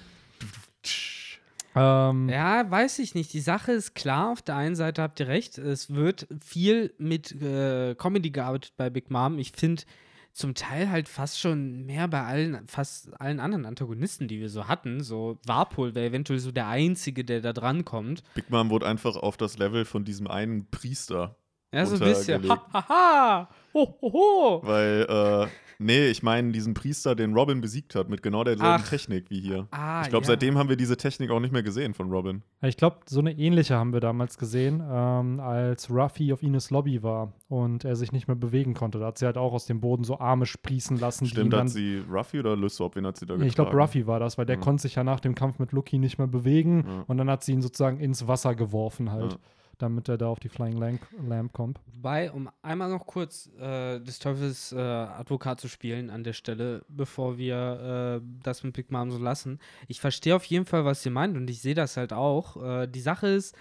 Ähm, Ja, weiß ich nicht. Die Sache ist klar, auf der einen Seite habt ihr recht, es wird viel mit äh, Comedy gearbeitet bei Big Mom. Ich finde zum Teil halt fast schon mehr bei allen, fast allen anderen Antagonisten, die wir so hatten. So Warpol wäre eventuell so der Einzige, der da dran kommt. Big Mom wurde einfach auf das Level von diesem einen Priester. Ja, so ein bisschen. Ha, ha, ha. Ho, ho, ho. Weil, äh, nee, ich meine diesen Priester, den Robin besiegt hat, mit genau derselben Ach. Technik wie hier. Ah, ich glaube, ja. seitdem haben wir diese Technik auch nicht mehr gesehen von Robin. Ich glaube, so eine ähnliche haben wir damals gesehen, ähm, als Ruffy auf Ines Lobby war und er sich nicht mehr bewegen konnte. Da hat sie halt auch aus dem Boden so Arme sprießen lassen. Stimmt, hat sie Ruffy oder Lysop? Wen hat sie da getragen? Ich glaube, Ruffy war das, weil der Ja. konnte sich ja nach dem Kampf mit Lucky nicht mehr bewegen Ja. und dann hat sie ihn sozusagen ins Wasser geworfen halt, Ja. Damit er da auf die Flying Lamp, Lamp kommt. Wobei, um einmal noch kurz äh, des Teufels äh, Advokat zu spielen an der Stelle, bevor wir äh, das mit Big Mom so lassen. Ich verstehe auf jeden Fall, was ihr meint und ich sehe das halt auch. Äh, die Sache ist,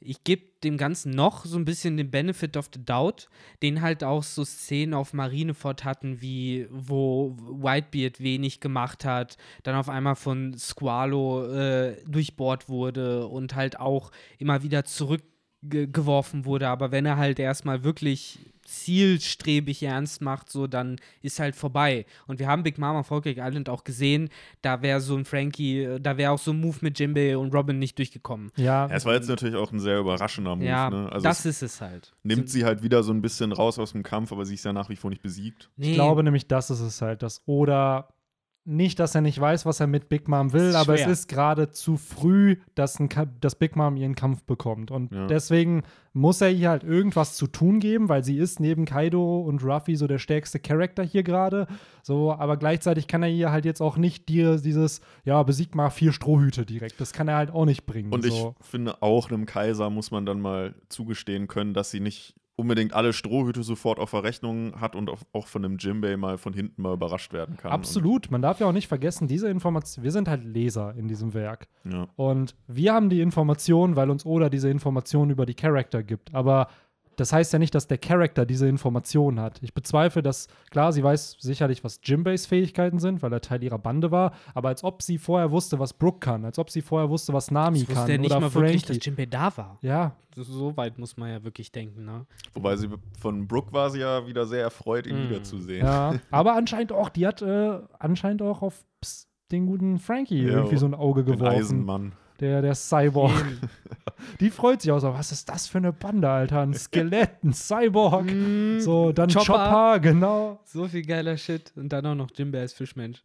ich gebe dem Ganzen noch so ein bisschen den Benefit of the Doubt, den halt auch so Szenen auf Marineford hatten, wie wo Whitebeard wenig gemacht hat, dann auf einmal von Squalo äh, durchbohrt wurde und halt auch immer wieder zurückgeworfen wurde. Aber wenn er halt erstmal wirklich zielstrebig ernst macht, so dann ist halt vorbei. Und wir haben Big Mama Volcake Island auch gesehen, da wäre so ein Frankie, äh, da wäre auch so ein Move mit Jimbe und Robin nicht durchgekommen. Ja, Ja, es war jetzt natürlich auch ein sehr überraschender Move. Ja, ne? Also das es ist es halt. nimmt sie halt wieder so ein bisschen raus aus dem Kampf, aber sie ist ja nach wie vor nicht besiegt. Nee. ich glaube nämlich, das ist es halt. Das oder nicht, dass er nicht weiß, was er mit Big Mom will, aber es ist gerade zu früh, dass, ein dass Big Mom ihren Kampf bekommt. Und Ja. deswegen muss er ihr halt irgendwas zu tun geben, weil sie ist neben Kaido und Ruffy so der stärkste Charakter hier gerade. So, aber gleichzeitig kann er ihr halt jetzt auch nicht dir dieses, ja, besieg mal vier Strohhüte direkt. Das kann er halt auch nicht bringen. Und ich so. finde, auch einem Kaiser muss man dann mal zugestehen können, dass sie nicht unbedingt alle Strohhüte sofort auf Verrechnung hat und auch- von einem Jimbei mal von hinten mal überrascht werden kann. Absolut. Man darf ja auch nicht vergessen, diese Information, wir sind halt Leser in diesem Werk. Und, ja. Und wir haben die Information, weil uns Oda diese Information über die Charakter gibt. Aber das heißt ja nicht, dass der Charakter diese Information hat. Ich bezweifle, dass, klar, sie weiß sicherlich, was Jimbeis Fähigkeiten sind, weil er Teil ihrer Bande war, aber als ob sie vorher wusste, was Brooke kann, als ob sie vorher wusste, was Nami das kann wusste er nicht oder mal wirklich, dass Jimbe da war. ja, So, weit muss man ja wirklich denken, ne? Wobei sie von Brooke war sie ja wieder sehr erfreut, ihn Mm. wiederzusehen. ja. aber anscheinend auch, die hat äh, anscheinend auch auf pss, den guten Frankie Ja, irgendwie so ein Auge Den geworfen. Eisenmann. Der, der Cyborg. Die freut sich auch so, was ist das für eine Bande, Alter? Ein Skelett, ein Cyborg. Mm, So, dann Chopper. Chopper, genau. So viel geiler Shit. Und dann auch noch Jimbe als Fischmensch.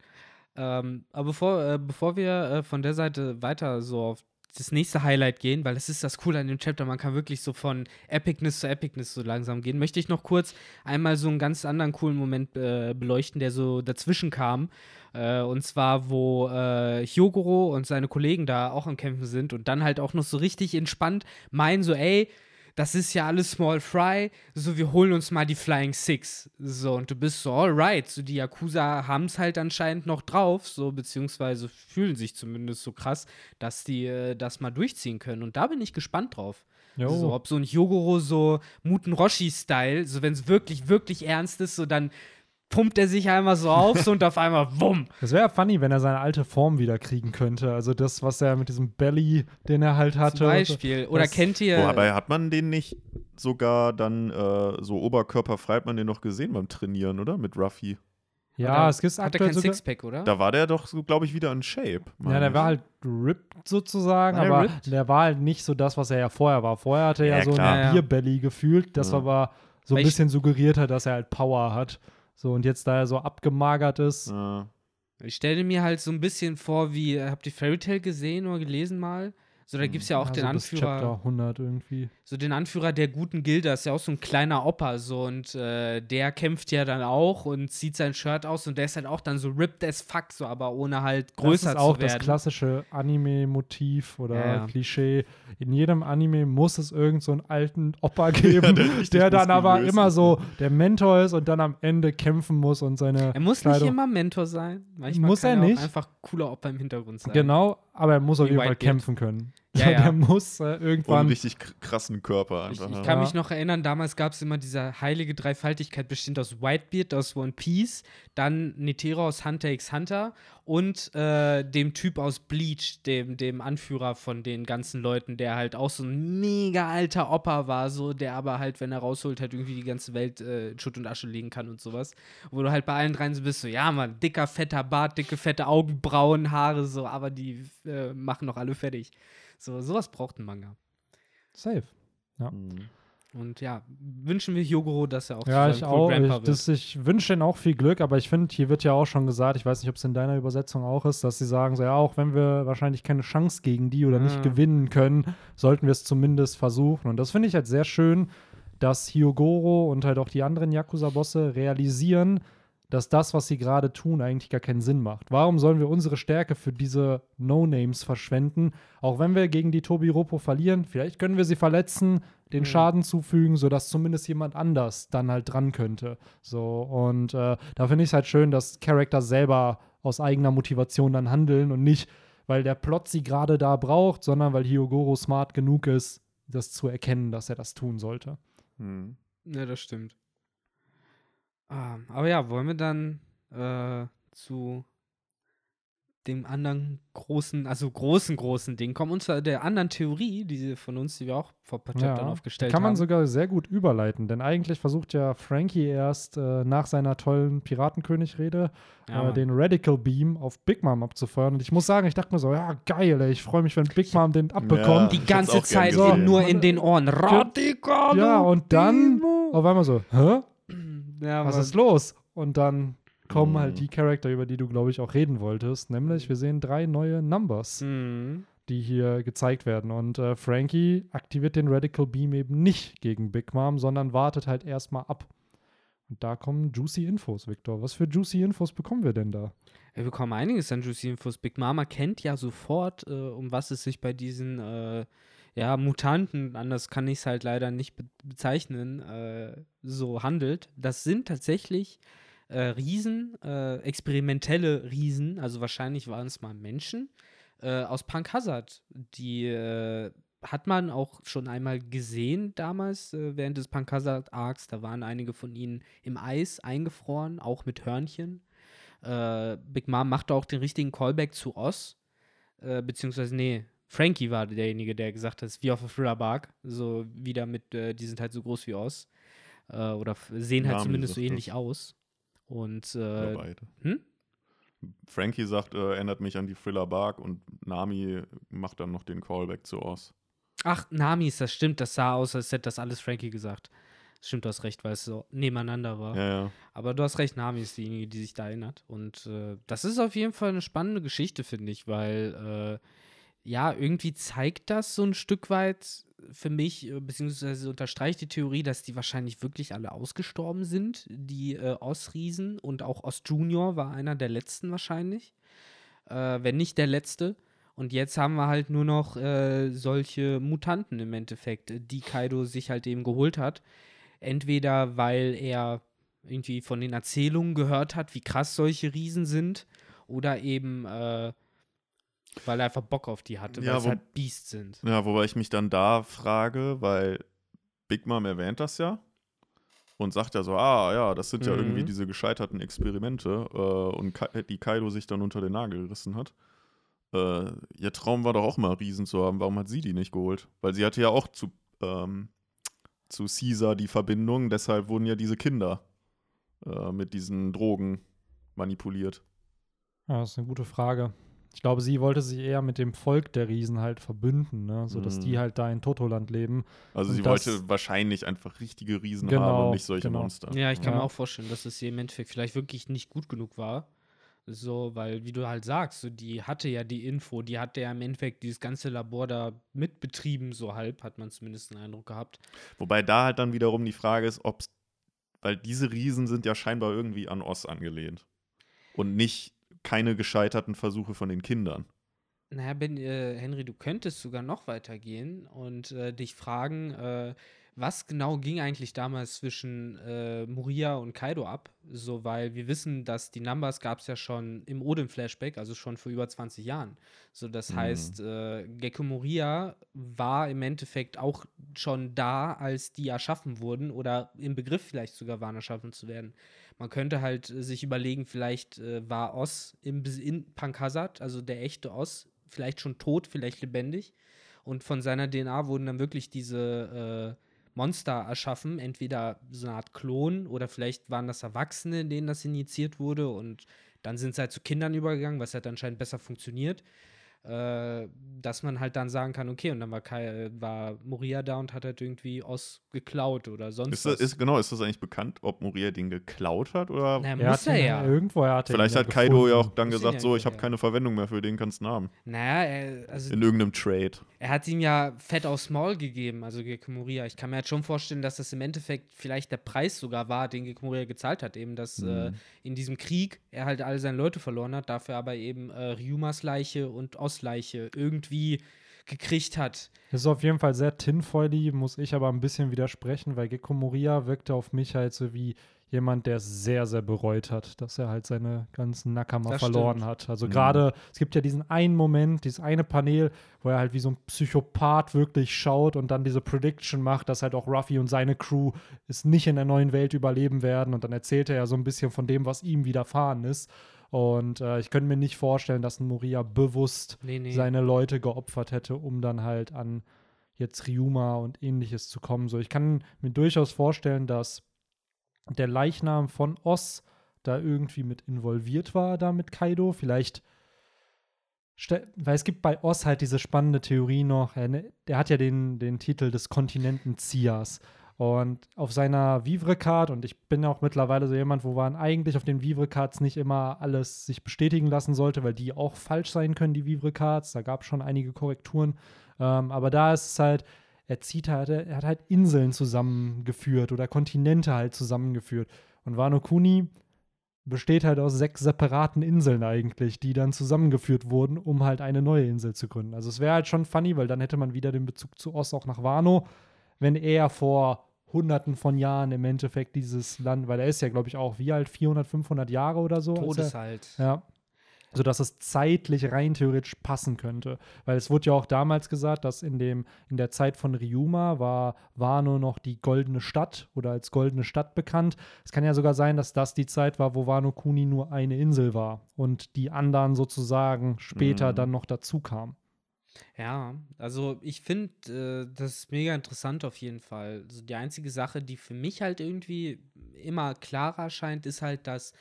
Ähm, aber bevor, äh, bevor wir äh, von der Seite weiter so auf das nächste Highlight gehen, weil das ist das Coole an dem Chapter, man kann wirklich so von Epicness zu Epicness so langsam gehen, möchte ich noch kurz einmal so einen ganz anderen coolen Moment äh, beleuchten, der so dazwischen kam. Äh, und zwar, wo äh, Hyogoro und seine Kollegen da auch am Kämpfen sind und dann halt auch noch so richtig entspannt meinen, so, ey, das ist ja alles Small Fry, so wir holen uns mal die Flying Six. So, und du bist so, alright, so die Yakuza haben es halt anscheinend noch drauf, so, beziehungsweise fühlen sich zumindest so krass, dass die äh, das mal durchziehen können. Und da bin ich gespannt drauf. Jo. So, ob so ein Hyogoro so Muten Roshi-Style, so wenn es wirklich, wirklich ernst ist, so dann pumpt er sich einmal so auf so und auf einmal wumm. Das wäre ja funny, wenn er seine alte Form wieder kriegen könnte. Also das, was er mit diesem Belly, den er halt hatte. Zum Beispiel. Oder Das- kennt ihr. Boah, aber hat man den nicht sogar dann äh, so oberkörperfrei, hat man den noch gesehen beim Trainieren, oder? Mit Ruffy. Ja, Oder es gibt Hat er kein sogar. Sixpack, oder? Da war der doch, so, glaube ich, wieder in Shape. Ja, der ich. war halt ripped sozusagen, War der aber ripped? der war halt nicht so das, was er ja vorher war. Vorher hatte er Ja, ja, so klar. ein. Bierbelly gefühlt, das Ja. aber so ein bisschen suggeriert hat, dass er halt Power hat. So, und jetzt, da er so abgemagert ist, Ja. Ich stelle mir halt so ein bisschen vor, wie, äh, habt ihr Fairy Tail gesehen oder gelesen mal? So, da gibt es ja auch ja, den so Anführer, Chapter 100 irgendwie. So den Anführer der guten Gilde, das ist ja auch so ein kleiner Opa, so, und äh, der kämpft ja dann auch und zieht sein Shirt aus und der ist halt auch dann so ripped as fuck, so, aber ohne halt größer das ist auch zu werden. das klassische Anime-Motiv oder Ja, ja. Klischee. In jedem Anime muss es irgend so einen alten Opa geben, der richtig der dann aber immer so der Mentor ist und dann am Ende kämpfen muss und seine Er muss Kleidung. nicht immer Mentor sein. Manchmal Muss er nicht. einfach cooler Opa im Hintergrund sein. Genau, aber er muss auf jeden Fall kämpfen können. Ja, ja. Der muss äh, Und irgendwann. richtig kr- krassen Körper Ich, einfach. ich ja. kann Ja. mich noch erinnern, damals gab es immer diese heilige Dreifaltigkeit, bestehend aus Whitebeard aus One Piece, dann Netero aus Hunter x Hunter und äh, dem Typ aus Bleach, dem, dem Anführer von den ganzen Leuten, der halt auch so ein mega alter Opa war, so, der aber halt, wenn er rausholt, halt irgendwie die ganze Welt äh, in Schutt und Asche legen kann und sowas. Wo du halt bei allen dreien so bist, so, ja, man, dicker, fetter Bart, dicke, fette Augenbrauen, Haare, so, aber die äh, machen noch alle fertig. So, sowas braucht ein Manga. Safe. Mhm. Und ja, wünschen wir Hyogoro, dass er auch Ja, ich auch. Grandpa Ich, das, ich wünsche denen auch viel Glück, aber ich finde, hier wird ja auch schon gesagt, ich weiß nicht, ob es in deiner Übersetzung auch ist, dass sie sagen, so ja, auch wenn wir wahrscheinlich keine Chance gegen die oder Ja. nicht gewinnen können, sollten wir es zumindest versuchen. Und das finde ich halt sehr schön, dass Hyogoro und halt auch die anderen Yakuza-Bosse realisieren, dass das, was sie gerade tun, eigentlich gar keinen Sinn macht. Warum sollen wir unsere Stärke für diese No-Names verschwenden? Auch wenn wir gegen die Tobi Roppo verlieren, vielleicht können wir sie verletzen, den Mhm. Schaden zufügen, sodass zumindest jemand anders dann halt dran könnte. So, und äh, da finde ich es halt schön, dass Charakter selber aus eigener Motivation dann handeln und nicht, weil der Plot sie gerade da braucht, sondern weil Hyogoro smart genug ist, das zu erkennen, dass er das tun sollte. Mhm. Ja, das stimmt. Ah, aber ja, wollen wir dann äh, zu dem anderen großen, also großen, großen Ding kommen, und zwar der anderen Theorie, die von uns, die wir auch vor ein paar Chaptern aufgestellt kann man haben. sogar sehr gut überleiten, denn eigentlich versucht ja Frankie erst äh, nach seiner tollen Piratenkönig-Rede Ja, äh, den Radical Beam auf Big Mom abzufeuern. Und ich muss sagen, ich dachte mir so, ja, geil, ey, ich freue mich, wenn Big Mom den abbekommt. die Ich hätt's ganze Zeit in, nur in den Ohren. Radikal. Ja, und dann auf einmal so, hä? Ja, Was ist los? Und dann kommen Mhm. halt die Charakter, über die du, glaube ich, auch reden wolltest. Nämlich, wir sehen drei neue Numbers, Mhm. die hier gezeigt werden. Und äh, Frankie aktiviert den Radical Beam eben nicht gegen Big Mom, sondern wartet halt erstmal ab. Und da kommen juicy Infos, Victor. Was für juicy Infos bekommen wir denn da? Wir bekommen einiges an Juicy Infos. Big Mama kennt ja sofort, äh, um was es sich bei diesen äh, ja, Mutanten, anders kann ich es halt leider nicht be bezeichnen, äh, so handelt. Das sind tatsächlich äh, Riesen, äh, experimentelle Riesen, also wahrscheinlich waren es mal Menschen, äh, aus Punk Hazard. Die äh, hat man auch schon einmal gesehen damals äh, während des Punk Hazard Arcs. Da waren einige von ihnen im Eis eingefroren, auch mit Hörnchen. Big Mom machte auch den richtigen Callback zu Oz. Beziehungsweise, nee, Frankie war derjenige, der gesagt hat, es ist wie auf der Thriller Bark. So wieder mit, äh, die sind halt so groß wie Oz. Äh, oder sehen halt Nami zumindest so ähnlich das. aus. Und äh, beide. hm? Frankie sagt, äh, erinnert mich an die Thriller Bark und Nami macht dann noch den Callback zu Oz. ach, Nami ist das, stimmt, das sah aus, als hätte das alles Frankie gesagt. Stimmt, du hast recht, weil es so nebeneinander war. Ja, ja. Aber du hast recht, Nami ist diejenige, die sich da erinnert. Und äh, das ist auf jeden Fall eine spannende Geschichte, finde ich, weil äh, ja, irgendwie zeigt das so ein Stück weit für mich, äh, beziehungsweise unterstreicht die Theorie, dass die wahrscheinlich wirklich alle ausgestorben sind, die äh, Oz-Riesen. Und auch Oz Junior war einer der letzten wahrscheinlich. Äh, wenn nicht der letzte. Und jetzt haben wir halt nur noch äh, solche Mutanten im Endeffekt, die Kaido sich halt eben geholt hat. Entweder weil er irgendwie von den Erzählungen gehört hat, wie krass solche Riesen sind, oder eben äh, weil er einfach Bock auf die hatte, Ja, weil es halt Biest sind. Ja, wobei ich mich dann da frage, weil Big Mom erwähnt das ja. und sagt ja so, ah ja, das sind ja Mhm. irgendwie diese gescheiterten Experimente äh, und Ka die Kaido sich dann unter den Nagel gerissen hat. Äh, ihr Traum war doch auch mal Riesen zu haben, warum hat sie die nicht geholt? Weil sie hatte ja auch zu, ähm, zu Caesar die Verbindung, deshalb wurden ja diese Kinder äh, mit diesen Drogen manipuliert. Ja, das ist eine gute Frage. Ich glaube, sie wollte sich eher mit dem Volk der Riesen halt verbünden, ne? sodass Mhm. die halt da in Totoland leben. Also sie wollte wahrscheinlich einfach richtige Riesen Genau, haben und nicht solche genau. Monster. Ja, ich kann Ja. mir auch vorstellen, dass es ihr im Endeffekt vielleicht wirklich nicht gut genug war. So, weil, wie du halt sagst, so, die hatte ja die Info, die hatte ja im Endeffekt dieses ganze Labor da mitbetrieben, so halb, hat man zumindest den Eindruck gehabt. Wobei da halt dann wiederum die Frage ist, ob weil diese Riesen sind ja scheinbar irgendwie an Oz angelehnt. Und nicht keine gescheiterten Versuche von den Kindern. Naja, ben, äh, Henry, du könntest sogar noch weitergehen und äh, dich fragen, äh, was genau ging eigentlich damals zwischen äh, Moria und Kaido ab? So, weil wir wissen, dass die Numbers gab es ja schon im Odin-Flashback, also schon vor über 20 Jahren. So, das Mhm. heißt, äh, Gecko Moria war im Endeffekt auch schon da, als die erschaffen wurden oder im Begriff vielleicht sogar waren, erschaffen zu werden. Man könnte halt äh, sich überlegen, vielleicht äh, war Oz im in Pankasat, also der echte Oz, vielleicht schon tot, vielleicht lebendig. Und von seiner DNA wurden dann wirklich diese äh, Monster erschaffen, entweder so eine Art Klon oder vielleicht waren das Erwachsene, denen das injiziert wurde und dann sind sie halt zu Kindern übergegangen, was halt anscheinend besser funktioniert. Äh, dass man halt dann sagen kann, okay, und dann war, Kai, war Moria da und hat halt irgendwie Oz geklaut oder sonst Ist das, was. ist, genau, ist das eigentlich bekannt, ob Moria den geklaut hat? Oder Na, Er muss hat er ja. Irgendwo er hat er vielleicht ja hat Kaido ja auch gefunden. dann Muss gesagt, ja so, ich habe ja. keine Verwendung mehr für den, kannst du haben. Naja, er, also In irgendeinem Trade. Er hat ihm ja fett aufs Maul gegeben, also Gekko Moria. Ich kann mir halt schon vorstellen, dass das im Endeffekt vielleicht der Preis sogar war, den Gekko Moria gezahlt hat. Eben, dass äh, Mhm. in diesem Krieg er halt alle seine Leute verloren hat, dafür aber eben äh, Ryumas Leiche und Os Leiche irgendwie gekriegt hat. Das ist auf jeden Fall sehr tinfoily, muss ich aber ein bisschen widersprechen, weil Gecko Moria wirkte auf mich halt so wie jemand, der es sehr, sehr bereut hat, dass er halt seine ganzen Nakama Das verloren stimmt. hat. Also Mhm. gerade, es gibt ja diesen einen Moment, dieses eine Panel, wo er halt wie so ein Psychopath wirklich schaut und dann diese Prediction macht, dass halt auch Ruffy und seine Crew es nicht in der neuen Welt überleben werden. Und dann erzählt er ja so ein bisschen von dem, was ihm widerfahren ist. Und äh, ich könnte mir nicht vorstellen, dass ein Moria bewusst Nee, nee. seine Leute geopfert hätte, um dann halt an jetzt Ryuma und ähnliches zu kommen. So, ich kann mir durchaus vorstellen, dass der Leichnam von Oz da irgendwie mit involviert war, da mit Kaido. Vielleicht, weil es gibt bei Oz halt diese spannende Theorie noch, er, ne- der hat ja den, den Titel des Kontinentenziehers. Und auf seiner Vivre-Card, und ich bin auch mittlerweile so jemand, wo man eigentlich auf den Vivre-Cards nicht immer alles sich bestätigen lassen sollte, weil die auch falsch sein können, die Vivre-Cards. Da gab es schon einige Korrekturen. Ähm, aber da ist es halt, er zieht halt, er hat halt Inseln zusammengeführt oder Kontinente halt zusammengeführt. Und Wano Kuni besteht halt aus sechs separaten Inseln eigentlich, die dann zusammengeführt wurden, um halt eine neue Insel zu gründen. Also es wäre halt schon funny, weil dann hätte man wieder den Bezug zu Oz auch nach Wano, wenn er vor hunderten von Jahren im Endeffekt dieses Land, weil er ist ja, glaube ich, auch wie alt, 400, 500 Jahre oder so. als er- halt. ja. Sodass es zeitlich rein theoretisch passen könnte. Weil es wurde ja auch damals gesagt, dass in, dem, in der Zeit von Ryuma war Wano noch die goldene Stadt oder als goldene Stadt bekannt. Es kann ja sogar sein, dass das die Zeit war, wo Wano Kuni nur eine Insel war und die anderen sozusagen später Mhm. dann noch dazu kamen. Ja, also ich finde, äh, das ist mega interessant auf jeden Fall. Also die einzige Sache, die für mich halt irgendwie immer klarer scheint, ist halt, dass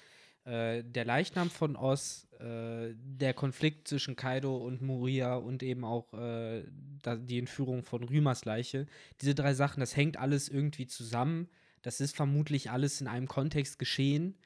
äh, der Leichnam von Oz, äh, der Konflikt zwischen Kaido und Moria und eben auch äh, da, die Entführung von Rümers Leiche, diese drei Sachen, das hängt alles irgendwie zusammen. Das ist vermutlich alles in einem Kontext geschehen.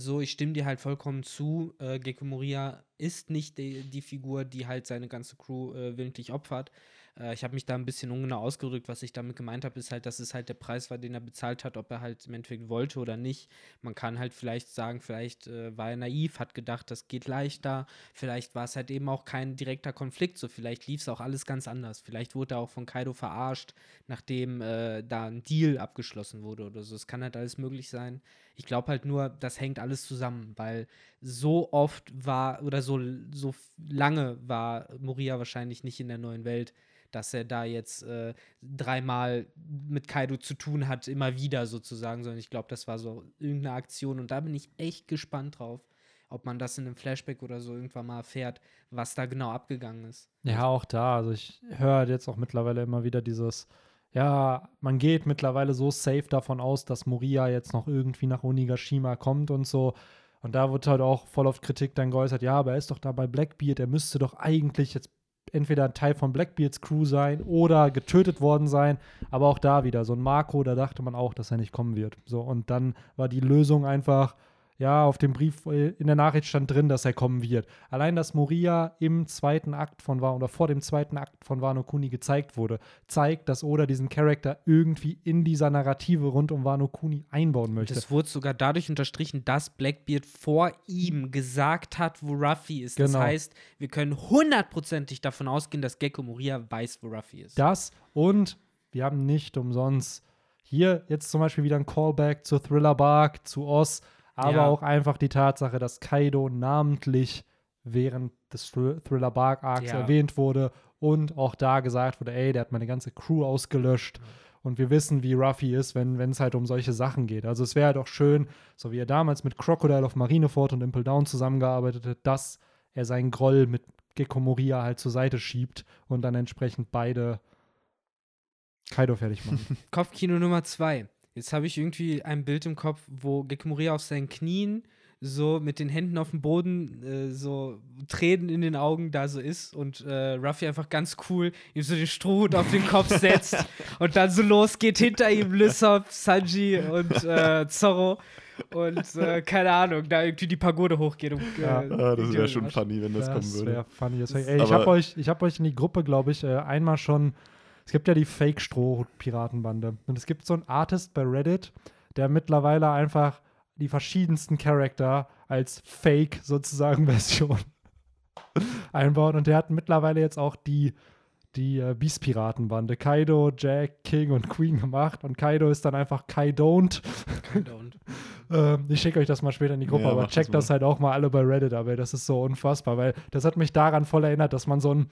So, ich stimme dir halt vollkommen zu. Äh, Gekko Moria ist nicht die, die Figur, die halt seine ganze Crew äh, willentlich opfert. Äh, ich habe mich da ein bisschen ungenau ausgedrückt. Was ich damit gemeint habe, ist halt, dass es halt der Preis war, den er bezahlt hat, ob er halt im Endeffekt wollte oder nicht. Man kann halt vielleicht sagen, vielleicht äh, war er naiv, hat gedacht, das geht leichter. Vielleicht war es halt eben auch kein direkter Konflikt. So, vielleicht lief es auch alles ganz anders. Vielleicht wurde er auch von Kaido verarscht, nachdem äh, da ein Deal abgeschlossen wurde oder so. Es kann halt alles möglich sein. Ich glaube halt nur, das hängt alles zusammen, weil so oft war oder so, so lange war Moria wahrscheinlich nicht in der neuen Welt, dass er da jetzt äh, dreimal mit Kaido zu tun hat, immer wieder sozusagen, sondern ich glaube, das war so irgendeine Aktion und da bin ich echt gespannt drauf, ob man das in einem Flashback oder so irgendwann mal erfährt, was da genau abgegangen ist. Ja, auch da. Also ich höre jetzt auch mittlerweile immer wieder dieses, ja, man geht mittlerweile so safe davon aus, dass Moria jetzt noch irgendwie nach Onigashima kommt und so. Und da wird halt auch voll auf Kritik dann geäußert, ja, aber er ist doch da bei Blackbeard, er müsste doch eigentlich jetzt entweder ein Teil von Blackbeards Crew sein oder getötet worden sein. Aber auch da wieder so ein Marco, da dachte man auch, dass er nicht kommen wird. So, und dann war die Lösung einfach, ja, auf dem Brief äh, in der Nachricht stand drin, dass er kommen wird. Allein, dass Moria im zweiten Akt von Wano oder vor dem zweiten Akt von Wano Kuni gezeigt wurde, zeigt, dass Oda diesen Charakter irgendwie in dieser Narrative rund um Wano Kuni einbauen möchte. Das wurde sogar dadurch unterstrichen, dass Blackbeard vor ihm gesagt hat, wo Ruffy ist. Genau. Das heißt, wir können hundertprozentig davon ausgehen, dass Gecko Moria weiß, wo Ruffy ist. Das und wir haben nicht umsonst hier jetzt zum Beispiel wieder ein Callback zu Thriller Bark, zu Oz, aber Ja. auch einfach die Tatsache, dass Kaido namentlich während des Thr Thriller Bark Arcs Ja. erwähnt wurde und auch da gesagt wurde, ey, der hat meine ganze Crew ausgelöscht. Und wir wissen, wie Ruffy ist, wenn es halt um solche Sachen geht. Also es wäre doch schön, so wie er damals mit Crocodile auf Marineford und Impel Down zusammengearbeitet hat, dass er seinen Groll mit Gecko Moria halt zur Seite schiebt und dann entsprechend beide Kaido fertig machen. Kopfkino Nummer zwei. Jetzt habe ich irgendwie ein Bild im Kopf, wo Gecko Moria auf seinen Knien so mit den Händen auf dem Boden, äh, so Tränen in den Augen da so ist und äh, Ruffy einfach ganz cool ihm so den Strohhut auf den Kopf setzt und dann so losgeht hinter ihm Lysop, Sanji und äh, Zorro und äh, keine Ahnung, da irgendwie die Pagode hochgeht. Und, äh, Ja. Ah, das wäre schon funny, wenn das, kommen Das würde. wäre funny. Das wär, Das- ey, ich habe euch, ich hab euch in die Gruppe, glaube ich, äh, einmal schon. Es gibt ja die Fake-Strohhut-Piratenbande. Und es gibt so einen Artist bei Reddit, der mittlerweile einfach die verschiedensten Charakter als Fake sozusagen Version einbaut. Und der hat mittlerweile jetzt auch die, die äh, Beast-Piratenbande. Kaido, Jack, King und Queen gemacht. Und Kaido ist dann einfach Kai Don't. Don't. Ähm, ich schicke euch das mal später in die Gruppe, Ja, aber checkt das das halt auch mal alle bei Reddit, aber das ist so unfassbar, weil das hat mich daran voll erinnert, dass man so einen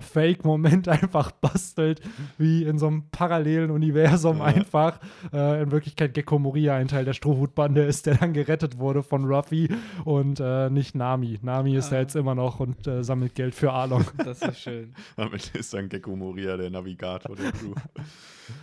Fake-Moment einfach bastelt, wie in so einem parallelen Universum Ja. einfach. Äh, in Wirklichkeit Gecko Moria ein Teil der Strohhutbande ist, der dann gerettet wurde von Ruffy und äh, nicht Nami. Nami ist da Ah. jetzt immer noch und äh, sammelt Geld für Arlong. Das ist schön. Damit ist dann Gecko Moria der Navigator der Crew.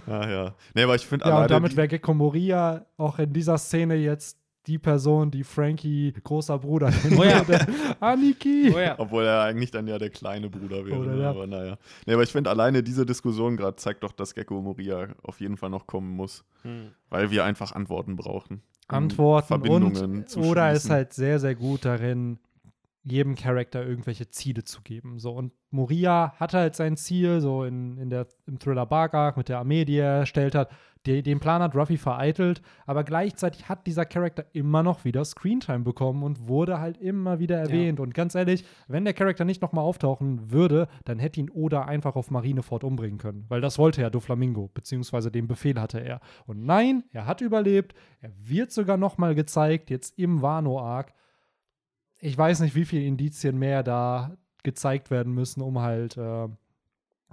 ah ja. Nee, aber ich finde Ja, und damit wäre Gecko Moria auch in dieser Szene jetzt die Person, die Frankie großer Bruder nennen Oh ja. würde. Aniki! Oh ja. Obwohl er eigentlich dann ja der kleine Bruder wäre. Oder ne? ja. Aber naja. Nee, aber ich finde alleine diese Diskussion gerade zeigt doch, dass Gecko Moria auf jeden Fall noch kommen muss. Hm. Weil wir einfach Antworten brauchen. Um Antworten Verbindungen und zu oder ist halt sehr, sehr gut darin, jedem Charakter irgendwelche Ziele zu geben. So, und Moria hatte halt sein Ziel, so in, in der, im Thriller Bark Arc mit der Armee, die er erstellt hat. Die, den Plan hat Ruffy vereitelt, aber gleichzeitig hat dieser Charakter immer noch wieder Screentime bekommen und wurde halt immer wieder erwähnt. Und ganz ehrlich, wenn der Charakter nicht nochmal auftauchen würde, dann hätte ihn Oda einfach auf Marineford umbringen können. Weil das wollte ja Doflamingo, beziehungsweise den Befehl hatte er. Und nein, er hat überlebt. Er wird sogar nochmal gezeigt, jetzt im Wano-Arc. Ich weiß nicht, wie viele Indizien mehr da gezeigt werden müssen, um halt äh,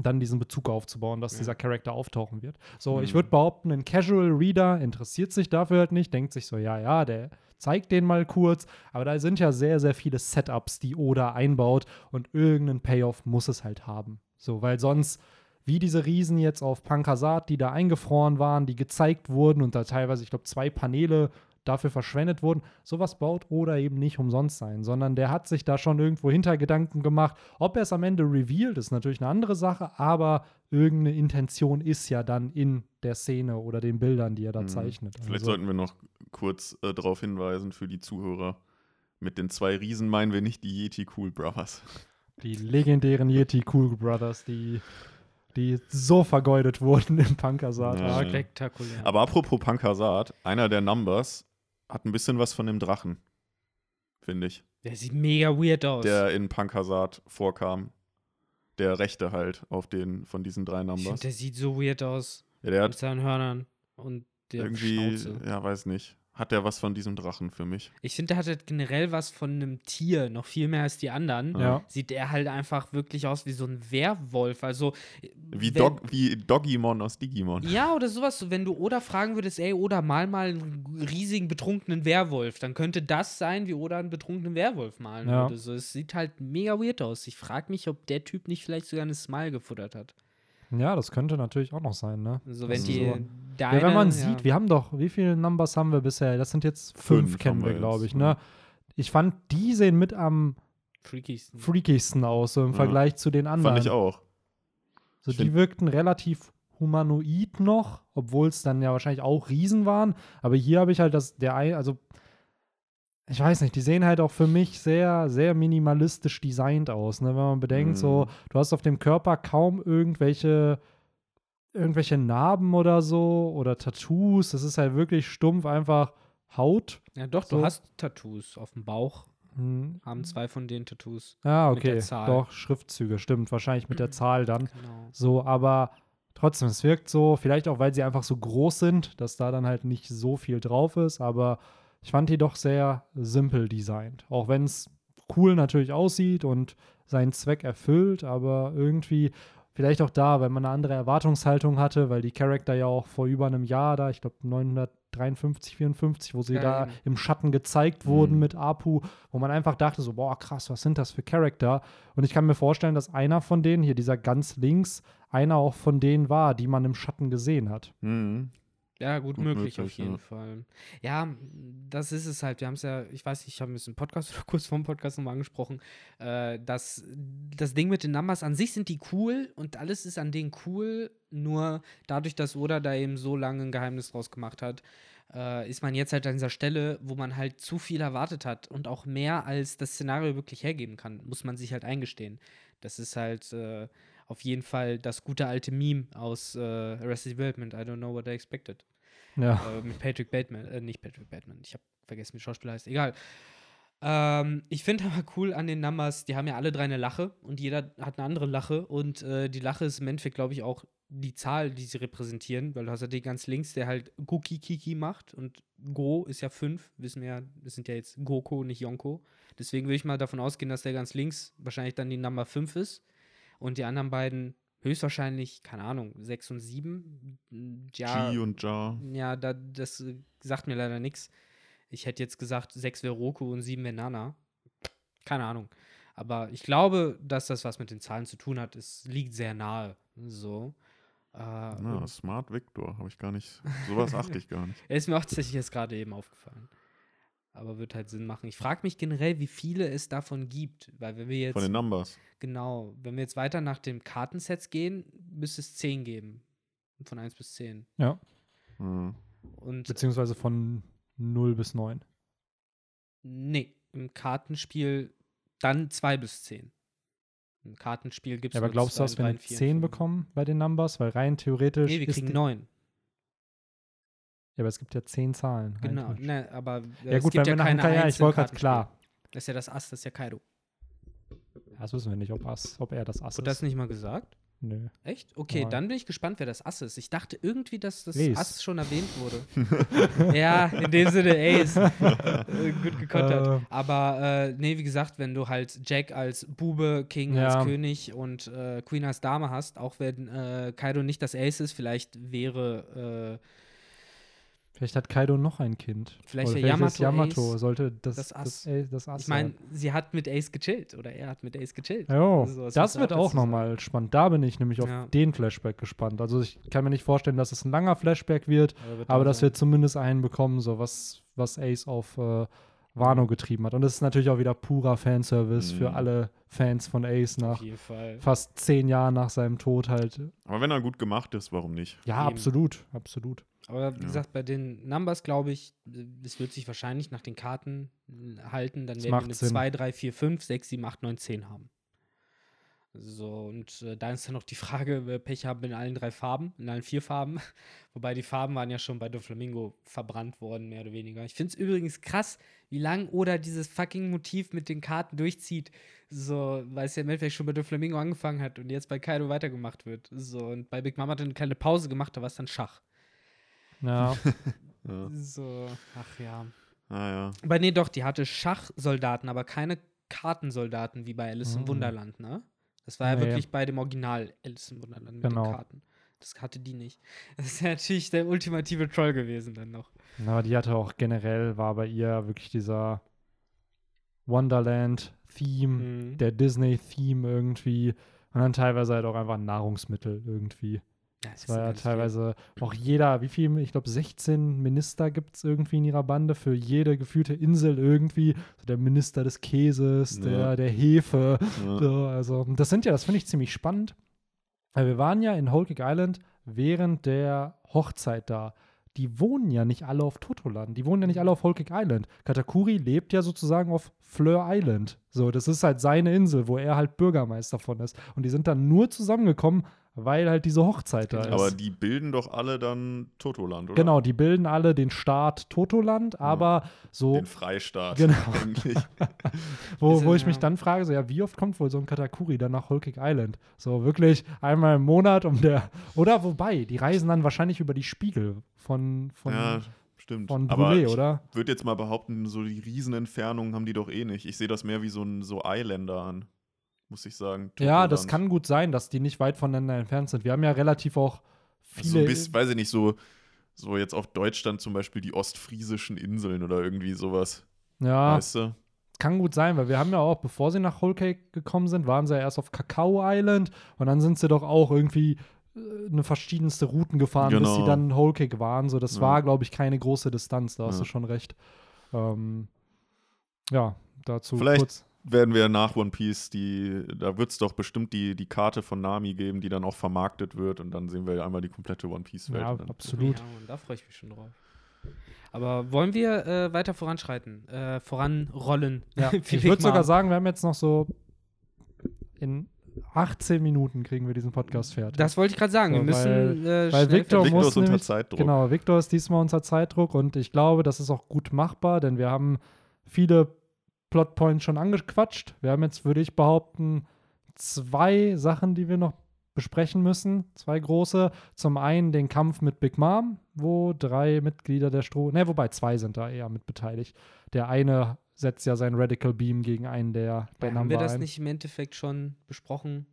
dann diesen Bezug aufzubauen, dass Ja. dieser Charakter auftauchen wird. So, ich Mhm. würde behaupten, ein Casual Reader interessiert sich dafür halt nicht, denkt sich so, ja, ja, der zeigt den mal kurz, aber da sind ja sehr, sehr viele Setups, die Oda einbaut und irgendeinen Payoff muss es halt haben. So, weil sonst, wie diese Riesen jetzt auf Pankasat, die da eingefroren waren, die gezeigt wurden und da teilweise, ich glaube, zwei Paneele dafür verschwendet wurden, sowas baut Oda eben nicht umsonst sein, sondern der hat sich da schon irgendwo Hintergedanken gemacht. Ob er es am Ende revealed, ist natürlich eine andere Sache, aber irgendeine Intention ist ja dann in der Szene oder den Bildern, die er da Mhm. zeichnet. Vielleicht Also- sollten wir noch kurz äh, darauf hinweisen für die Zuhörer. Mit den zwei Riesen meinen wir nicht die Yeti Cool Brothers. Die legendären Yeti Cool Brothers, die, die so vergeudet wurden im Pankasat. Ja. Spektakulär. Aber apropos Pankasat, einer der Numbers hat ein bisschen was von dem Drachen. Finde ich. Der sieht mega weird aus. Der in Pankasat vorkam. Der rechte halt auf den von diesen drei ich finde, Numbers. der sieht so weird aus. Ja, der Mit hat seinen Hörnern und der irgendwie, Schnauze. ja, weiß nicht. Hat der was von diesem Drachen für mich. Ich finde, der hat generell was von einem Tier, noch viel mehr als die anderen. Ja. Sieht er halt einfach wirklich aus wie so ein Werwolf. Also Wie, wenn- Dog, wie Doggimon aus Digimon. Ja, oder sowas. So, Wenn du Oda fragen würdest, ey, Oda, mal mal einen riesigen betrunkenen Werwolf, dann könnte das sein, wie Oda einen betrunkenen Werwolf malen Ja. würde. So, es sieht halt mega weird aus. Ich frage mich, ob der Typ nicht vielleicht sogar eine Smile gefuttert hat. Ja, das könnte natürlich auch noch sein, ne? So, wenn Das die so. Deine, ja, wenn man ja. sieht, wir haben doch, wie viele Numbers haben wir bisher? Das sind jetzt fünf, Fünf kennen wir, wir glaube ich, ne? Ich fand, die sehen mit am Freakiesten. freakigsten aus, so im Ja. Vergleich zu den anderen. Fand ich auch. So, Ich die wirkten relativ humanoid noch, obwohl es dann ja wahrscheinlich auch Riesen waren. Aber hier habe ich halt das, der ein, also ich weiß nicht, die sehen halt auch für mich sehr, sehr minimalistisch designt aus. Ne? Wenn man bedenkt, Mhm. so, du hast auf dem Körper kaum irgendwelche, irgendwelche Narben oder so oder Tattoos. Das ist halt wirklich stumpf einfach Haut. Ja, doch, So. du hast Tattoos auf dem Bauch. Hm. Haben zwei von den Tattoos. Ja, der okay. Doch, Schriftzüge, stimmt. Wahrscheinlich mit der Zahl dann. Genau. So, aber trotzdem, es wirkt so, vielleicht auch, weil sie einfach so groß sind, dass da dann halt nicht so viel drauf ist, aber ich fand die doch sehr simpel designt. Auch wenn es cool natürlich aussieht und seinen Zweck erfüllt, aber irgendwie, vielleicht auch da, weil man eine andere Erwartungshaltung hatte, weil die Charakter ja auch vor über einem Jahr da, ich glaube 953, 54, wo sie Ja, da eben. im Schatten gezeigt wurden Mhm. mit Apu, wo man einfach dachte so, boah, krass, was sind das für Charakter? Und ich kann mir vorstellen, dass einer von denen, hier dieser ganz links, einer auch von denen war, die man im Schatten gesehen hat. Mhm. Ja, gut, Gut möglich, möglich, auf jeden ja. Fall. Ja, das ist es halt. Wir haben es ja, ich weiß nicht, ich habe es im Podcast oder kurz vor dem Podcast nochmal angesprochen, äh, dass das Ding mit den Numbers an sich sind die cool und alles ist an denen cool, nur dadurch, dass Oda da eben so lange ein Geheimnis draus gemacht hat, äh, ist man jetzt halt an dieser Stelle, wo man halt zu viel erwartet hat und auch mehr als das Szenario wirklich hergeben kann, muss man sich halt eingestehen. Das ist halt äh, auf jeden Fall das gute alte Meme aus äh, Arrested Development. I don't know what I expected. Ja. Äh, mit Patrick Bateman, äh, nicht Patrick Bateman, ich habe vergessen, wie der Schauspieler heißt, egal. Ähm, ich finde aber cool an den Numbers, die haben ja alle drei eine Lache und jeder hat eine andere Lache und äh, die Lache ist im Endeffekt, glaube ich, auch die Zahl, die sie repräsentieren, weil du hast ja den ganz links, der halt Goki Kiki macht und Go ist ja fünf, wissen wir ja, das sind ja jetzt Goko, nicht Yonko. Deswegen würde ich mal davon ausgehen, dass der ganz links wahrscheinlich dann die Nummer 5 ist und die anderen beiden höchstwahrscheinlich, keine Ahnung, 6 und 7. Ja, G und Ja. ja, da, das äh, sagt mir leider nichts. Ich hätte jetzt gesagt, 6 wäre Roku und 7 wäre Nana. Keine Ahnung. Aber ich glaube, dass das was mit den Zahlen zu tun hat. Es liegt sehr nahe. So. Äh, Na, und Smart Victor, habe ich gar nicht. Sowas achte ich gar nicht. ist mir auch tatsächlich jetzt gerade eben aufgefallen. Aber wird halt Sinn machen. Ich frage mich generell, wie viele es davon gibt. Weil wenn wir jetzt. Von den Numbers. Genau, wenn wir jetzt weiter nach dem Kartensets gehen, müsste es 10 geben. Von 1 bis 10. ja. Mhm. Und Beziehungsweise von 0 bis 9. Nee, im Kartenspiel dann 2 bis 10. Im Kartenspiel gibt es Ja, aber glaubst du, dass wir eine 10 bekommen bei den Numbers? Weil rein theoretisch. Nee, wir kriegen die- 9. Ja, aber es gibt ja 10 Zahlen. Genau. Ne, aber äh, Ja, es gut, gibt wenn ja keine nachher. Ja, ich im wollte gerade klar. Das ist ja das Ass, das ist ja Kaido. Ja, das wissen wir nicht, ob, Ass, ob er das Ass Wurde das ist. nicht mal gesagt? Nö. Echt? Okay, Nein. dann bin ich gespannt, wer das Ass ist. Ich dachte irgendwie, dass das Ace. Ass schon erwähnt wurde. ja, in dem Sinne Ace. Äh, Gut gekontert. Äh. Aber äh, nee, wie gesagt, wenn du halt Jack als Bube, King Ja. als König und äh, Queen als Dame hast, auch wenn äh, Kaido nicht das Ace ist, vielleicht wäre äh, Vielleicht hat Kaido noch ein Kind. Vielleicht Oder der vielleicht ist Yamato Yamato Ace sollte das, das das Ass. Ace. Das Ass Ich meine, sie hat mit Ace gechillt oder er hat mit Ace gechillt. Jo, So, das das wird auch nochmal spannend. Da bin ich nämlich auf Ja. den Flashback gespannt. Also ich kann mir nicht vorstellen, dass es ein langer Flashback wird, aber auch dass wir zumindest einen bekommen, so was, was Ace auf äh, Wano getrieben hat. Und das ist natürlich auch wieder purer Fanservice für Mhm. alle Fans von Ace nach auf jeden Fall. fast zehn Jahren nach seinem Tod halt. Aber wenn er gut gemacht ist, warum nicht? Ja, Eben. absolut, absolut. Aber wie Ja. gesagt, bei den Numbers glaube ich, es wird sich wahrscheinlich nach den Karten halten. Dann Das werden wir macht eine Sinn. 2, 3, 4, 5, 6, 7, 8, 9, 10 haben. So, und äh, da ist dann noch die Frage, wir Pech haben in allen drei Farben, in allen vier Farben. Wobei die Farben waren ja schon bei Doflamingo verbrannt worden, mehr oder weniger. Ich finde es übrigens krass, wie lang Oda dieses fucking Motiv mit den Karten durchzieht. So, weil es ja im Endeffekt schon bei Doflamingo angefangen hat und jetzt bei Kaido weitergemacht wird. So, und bei Big Mama hat er eine kleine Pause gemacht, da war es dann Schach. Ja, Ja. So, ach ja. Ah, ja. Aber nee, doch, die hatte Schachsoldaten, aber keine Kartensoldaten wie bei Alice Mhm. im Wunderland, ne? Das war ja Nee. wirklich bei dem Original Alice im Wunderland mit Genau. den Karten. Das hatte die nicht. Das ist ja natürlich der ultimative Troll gewesen dann noch. Aber die hatte auch generell, war bei ihr wirklich dieser Wonderland-Theme, Mhm. der Disney-Theme irgendwie. Und dann teilweise halt auch einfach Nahrungsmittel irgendwie. Ja, Es war ja teilweise auch jeder, wie viel, ich glaube 16 Minister gibt es irgendwie in ihrer Bande für jede gefühlte Insel irgendwie. So der Minister des Käses, Ja. der, der Hefe. Ja. So, also das sind ja, das finde ich ziemlich spannend. Weil wir waren ja in Whole Cake Island während der Hochzeit da. Die wohnen ja nicht alle auf Totoland. Die wohnen ja nicht alle auf Cake Island. Katakuri lebt ja sozusagen auf Fleur Island. So, das ist halt seine Insel, wo er halt Bürgermeister von ist. Und die sind dann nur zusammengekommen, weil halt diese Hochzeit da ist. Aber die bilden doch alle dann Totoland, oder? genau, die bilden alle den Staat Totoland, aber so, Den Freistaat. Genau. Eigentlich. wo, wo ja- ich mich ja. dann frage, so, ja, wie oft kommt wohl so ein Katakuri dann nach Cake Island? So wirklich einmal im Monat um der, oder wobei, die reisen dann wahrscheinlich über die Spiegel von, von, ja, stimmt. von Aber Brûlé, ich oder? würde jetzt mal behaupten, so die Riesenentfernungen haben die doch eh nicht. Ich sehe das mehr wie so ein so Eiländer an, muss ich sagen. Ja, das kann gut sein, dass die nicht weit voneinander entfernt sind. Wir haben ja relativ auch Also so viele. ein bisschen, weiß ich nicht, so, so jetzt auf Deutschland zum Beispiel die ostfriesischen Inseln oder irgendwie sowas. ja, Weißt du? kann gut sein, weil wir haben ja auch, bevor sie nach Whole Cake gekommen sind, waren sie ja erst auf Kakao Island und dann sind sie doch auch irgendwie äh, eine verschiedenste Routen gefahren, bis Genau. sie dann in Whole Cake waren. So, das Ja. war, glaube ich, keine große Distanz, da hast Ja. du schon recht. Ähm, ja, dazu Vielleicht- kurz. Werden wir nach One Piece, die, da wird es doch bestimmt die, die Karte von Nami geben, die dann auch vermarktet wird und dann sehen wir einmal die komplette One Piece-Welt. Ja, dann. absolut. Ja, und da freue ich mich schon drauf. Aber wollen wir äh, weiter voranschreiten? Äh, voranrollen? Ja, ich würde sogar sagen, wir haben jetzt noch so in 18 Minuten kriegen wir diesen Podcast fertig. Das wollte ich gerade sagen. So, wir müssen äh, weil Victor Victor muss ist unter Zeitdruck. Genau, Victor ist diesmal unter Zeitdruck und ich glaube, das ist auch gut machbar, denn wir haben viele Plotpoints schon angequatscht. Wir haben jetzt, würde ich behaupten, zwei Sachen, die wir noch besprechen müssen. Zwei große. Zum einen den Kampf mit Big Mom, wo drei Mitglieder der Stroh, ne, wobei zwei sind da eher mit beteiligt. Der eine setzt ja sein Radical Beam gegen einen der, der haben Number wir das ein. nicht im Endeffekt schon besprochen?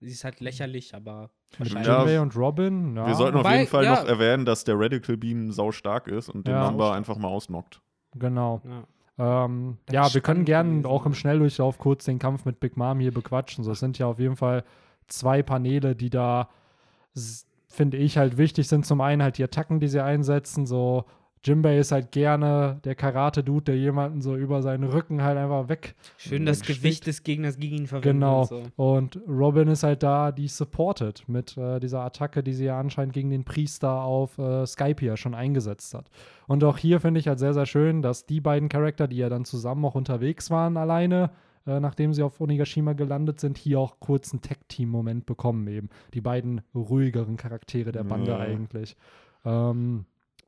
Sie ist halt lächerlich, aber Mit Ja, und Robin. Ja. Wir sollten auf Wobei, jeden Fall ja. noch erwähnen, dass der Radical Beam sau stark ist und den Ja. Number einfach mal ausnockt. Genau. ja. Ähm, Das ja, wir können gerne auch im Schnelldurchlauf kurz den Kampf mit Big Mom hier bequatschen. So, es sind ja auf jeden Fall zwei Paneele, die da, finde ich, halt wichtig sind. Zum einen halt die Attacken, die sie einsetzen. So, Jimbei ist halt gerne der Karate-Dude, der jemanden so über seinen Rücken halt einfach weg. Schön das. Gewicht des Gegners gegen ihn verwenden. Genau. Und so. Und Robin ist halt da, die supportet mit äh, dieser Attacke, die sie ja anscheinend gegen den Priester auf äh, Skype ja schon eingesetzt hat. Und auch hier finde ich halt sehr, sehr schön, dass die beiden Charakter, die ja dann zusammen auch unterwegs waren, alleine, äh, nachdem sie auf Onigashima gelandet sind, hier auch kurz einen Tag-Team-Moment bekommen eben. Die beiden ruhigeren Charaktere der Bande Ja. eigentlich. Ähm,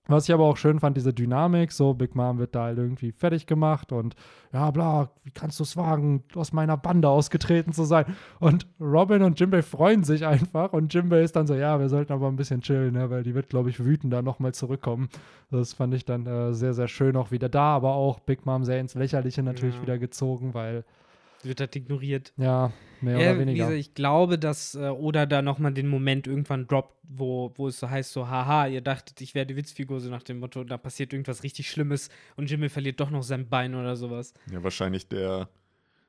was ich aber auch schön fand, diese Dynamik, so Big Mom wird da halt irgendwie fertig gemacht und ja, bla, wie kannst du es wagen, aus meiner Bande ausgetreten zu sein? Und Robin und Jimbei freuen sich einfach und Jimbei ist dann so, ja, wir sollten aber ein bisschen chillen, ne, weil die wird, glaube ich, wütend da nochmal zurückkommen. Das fand ich dann äh, sehr, sehr schön auch wieder da, aber auch Big Mom sehr ins Lächerliche natürlich Ja. wieder gezogen, weil, Wird halt ignoriert. ja, mehr Ja, oder wie weniger. gesagt, ich glaube, dass äh, Oda da nochmal den Moment irgendwann droppt, wo, wo es so heißt, so, haha, ihr dachtet, ich wäre die Witzfigur, so nach dem Motto, da passiert irgendwas richtig Schlimmes und Jimmy verliert doch noch sein Bein oder sowas. Ja, wahrscheinlich der,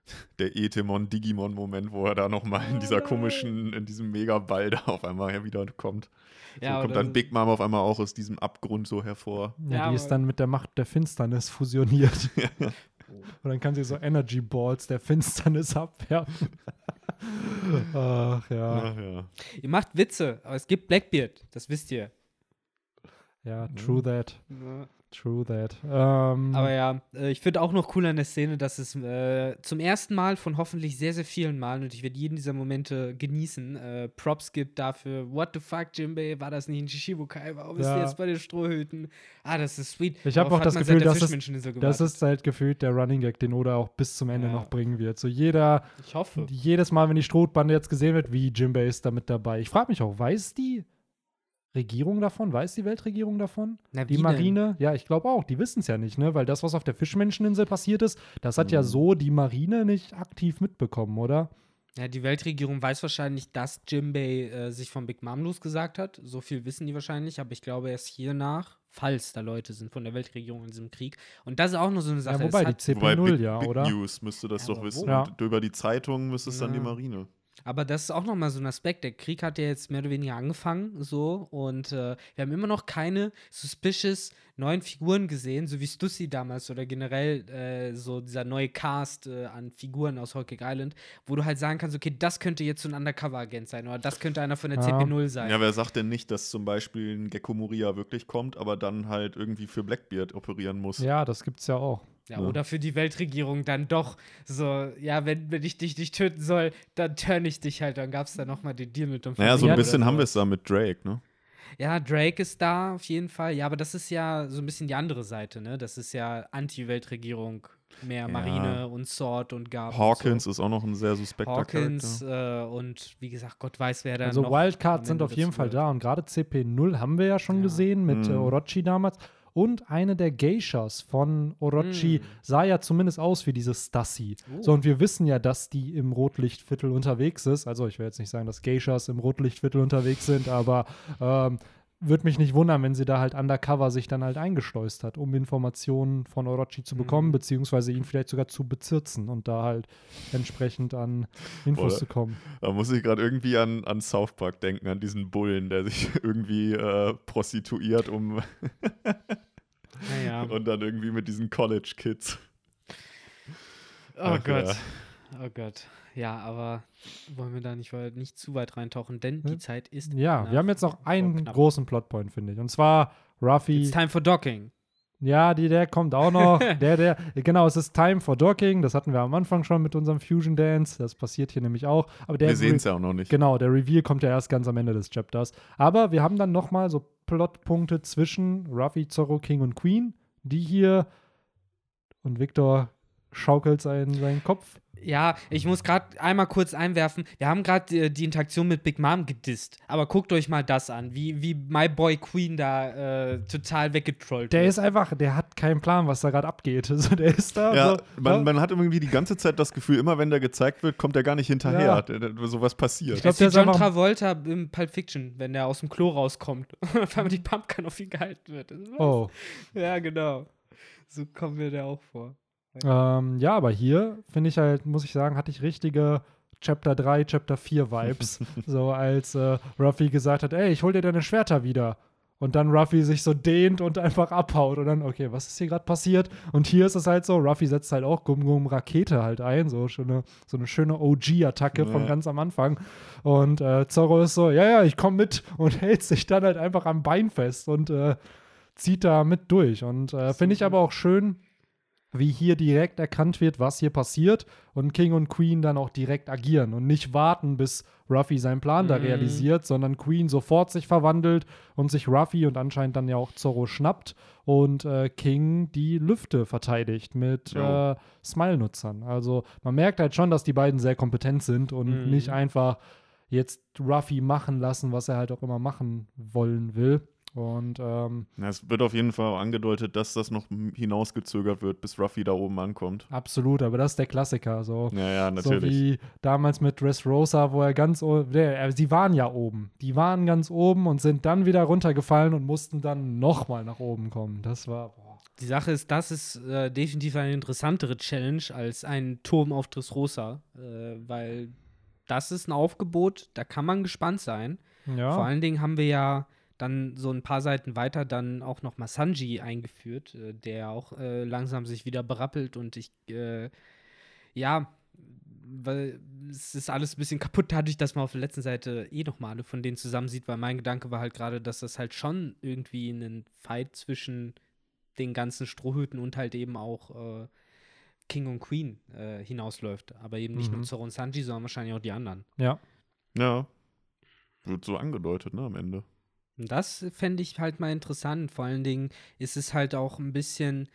der Etemon-Digimon-Moment, wo er da nochmal in dieser komischen, in diesem Megaball da auf einmal her wieder kommt. So Ja, kommt dann. Big Mom auf einmal auch aus diesem Abgrund so hervor. Ja, Ja, die ist dann mit der Macht der Finsternis fusioniert. Und dann kann sie so Energy Balls der Finsternis abwerfen. Ach ja. Ach ja. Ihr macht Witze, aber es gibt Blackbeard, das wisst ihr. Ja, true that. Ja. True that. Ähm, Aber ja, äh, ich finde auch noch cool an der Szene, dass es äh, zum ersten Mal von hoffentlich sehr, sehr vielen Malen, und ich werde jeden dieser Momente genießen, äh, Props gibt dafür, what the fuck, Jimbei, war das nicht in Shishibukai, warum ist Ja. der jetzt bei den Strohhüten? Ah, das ist sweet. Ich hab Darauf auch das Gefühl, dass es- das ist halt gefühlt der Running Gag, den Oda auch bis zum Ende Ja. noch bringen wird. So jeder, Ich hoffe. jedes Mal, wenn die Strohbande jetzt gesehen wird, wie Jimbei ist da mit dabei. Ich frage mich auch, weiß die Regierung davon? Weiß die Weltregierung davon? Na, Die wie denn? Marine? Ja, ich glaube auch. Die wissen es ja nicht, ne? Weil das, was auf der Fischmenscheninsel passiert ist, das hat ja Mhm. so die Marine nicht aktiv mitbekommen, oder? Ja, die Weltregierung weiß wahrscheinlich, dass Jimbei äh, sich von Big Mom losgesagt hat. So viel wissen die wahrscheinlich, aber ich glaube erst hiernach, falls da Leute sind von der Weltregierung in diesem Krieg. Und das ist auch nur so eine Sache. Ja, wobei, die hat, Wobei CP0 Big, ja, Big oder? News müsste das Ja, doch wissen. Ja. Und über die Zeitung müsste es dann die Ja. Marine. Aber das ist auch nochmal so ein Aspekt. Der Krieg hat ja jetzt mehr oder weniger angefangen, so. Und äh, wir haben immer noch keine suspicious neuen Figuren gesehen, so wie Stussy damals oder generell äh, so dieser neue Cast äh, an Figuren aus Hawkeye Island, wo du halt sagen kannst, okay, das könnte jetzt so ein Undercover-Agent sein oder das könnte einer von der Ja. CP0 sein. Ja, wer sagt denn nicht, dass zum Beispiel ein Gecko Moria wirklich kommt, aber dann halt irgendwie für Blackbeard operieren muss? Ja, das gibt's ja auch. Ja, Ja. oder für die Weltregierung dann doch so, ja, wenn, wenn ich dich nicht töten soll, dann turn ich dich halt. Dann gab es da nochmal den Deal mit dem Naja, so ein bisschen oder haben wir es da mit Drake, ne? Ja, Drake ist da auf jeden Fall. Ja, aber das ist ja so ein bisschen die andere Seite, ne? Das ist ja Anti-Weltregierung, mehr Ja. Marine und Sword und Gab. Hawkins und ist auch noch ein sehr so. suspekter Hawkins äh, und wie gesagt, Gott weiß, wer da Also noch Wildcards sind auf jeden Fall gehört. da und gerade CP0 haben wir ja schon Ja. gesehen mit äh, Mhm. Orochi damals. Und eine der Geishas von Orochi Mhm. sah ja zumindest aus wie diese Stassi. Oh. So, und wir wissen ja, dass die im Rotlichtviertel unterwegs ist. Also, ich will jetzt nicht sagen, dass Geishas im Rotlichtviertel unterwegs sind, aber ähm, würde mich nicht wundern, wenn sie da halt undercover sich dann halt eingeschleust hat, um Informationen von Orochi zu bekommen, Mhm. beziehungsweise ihn vielleicht sogar zu bezirzen und da halt entsprechend an Infos Oder- zu kommen. Da muss ich gerade irgendwie an, an South Park denken, an diesen Bullen, der sich irgendwie äh, prostituiert um Naja. und dann irgendwie mit diesen College Kids. Oh Ach, Gott. ja. Oh Gott. Ja, aber wollen wir da nicht, nicht zu weit reintauchen, denn die Hm? Zeit ist. Ja, wir haben jetzt noch einen knapp. großen Plotpoint, finde ich. Und zwar Ruffy. It's time for docking. Ja, die, der kommt auch noch. der, der, genau, es ist Time for Docking. Das hatten wir am Anfang schon mit unserem Fusion Dance. Das passiert hier nämlich auch. Aber der Wir sehen es ja auch noch nicht. Genau, der Reveal kommt ja erst ganz am Ende des Chapters. Aber wir haben dann noch mal so Plotpunkte zwischen Ruffy, Zorro, King und Queen, die hier und Victor schaukelt seinen, seinen Kopf. Ja, ich muss gerade einmal kurz einwerfen. Wir haben gerade die, die Interaktion mit Big Mom gedisst. Aber guckt euch mal das an, wie, wie My Boy Queen da äh, total weggetrollt Der wird. ist einfach, der hat keinen Plan, was da gerade abgeht. Also der ist da. Ja, so, man, man hat irgendwie die ganze Zeit das Gefühl, immer wenn der gezeigt wird, kommt er gar nicht hinterher. Ja. Der- der- Sowas passiert. Ich glaub, Das ist wie der ist John Travolta im Pulp Fiction, wenn der aus dem Klo rauskommt und auf einmal die Pumpgun auf ihn gehalten wird. Was. oh. Ja, genau. So kommt mir der auch vor. Ähm, ja, aber hier finde ich halt, muss ich sagen, hatte ich richtige Chapter 3, Chapter 4 Vibes. so als äh, Ruffy gesagt hat, ey, ich hol dir deine Schwerter wieder. Und dann Ruffy sich so dehnt und einfach abhaut. Und dann, okay, was ist hier gerade passiert? Und hier ist es halt so, Ruffy setzt halt auch Gum Gum Rakete halt ein, so, schöne, so eine schöne OG-Attacke von Ja. ganz am Anfang. Und äh, Zorro ist so, ja, ja, ich komm mit und hält sich dann halt einfach am Bein fest und äh, zieht da mit durch. Und äh, finde ich aber auch schön, wie hier direkt erkannt wird, was hier passiert und King und Queen dann auch direkt agieren und nicht warten, bis Ruffy seinen Plan da Mhm. realisiert, sondern Queen sofort sich verwandelt und sich Ruffy und anscheinend dann ja auch Zorro schnappt und äh, King die Lüfte verteidigt mit äh, Smile-Nutzern. Also man merkt halt schon, dass die beiden sehr kompetent sind und Mhm. nicht einfach jetzt Ruffy machen lassen, was er halt auch immer machen wollen will. Und ähm, Ja, es wird auf jeden Fall auch angedeutet, dass das noch hinausgezögert wird, bis Ruffy da oben ankommt. absolut, aber das ist der Klassiker. So. Ja, ja, So natürlich. wie damals mit Dressrosa, wo er ganz o- der, äh, sie waren ja oben. Die waren ganz oben und sind dann wieder runtergefallen und mussten dann nochmal nach oben kommen. Das war. Boah. Die Sache ist, das ist äh, definitiv eine interessantere Challenge als ein Turm auf Dressrosa, äh, weil das ist ein Aufgebot, da kann man gespannt sein. Ja. Vor allen Dingen haben wir ja dann so ein paar Seiten weiter dann auch noch mal Sanji eingeführt, äh, der auch äh, langsam sich wieder berappelt und ich, äh, ja, weil es ist alles ein bisschen kaputt dadurch, dass man auf der letzten Seite eh noch mal alle von denen zusammen sieht, weil mein Gedanke war halt gerade, dass das halt schon irgendwie einen Fight zwischen den ganzen Strohhüten und halt eben auch äh, King und Queen äh, hinausläuft. Aber eben nicht Mhm. nur Zoro und Sanji, sondern wahrscheinlich auch die anderen. ja. Ja. Wird so angedeutet, ne, am Ende. Das fände ich halt mal interessant. Vor allen Dingen ist es halt auch ein bisschen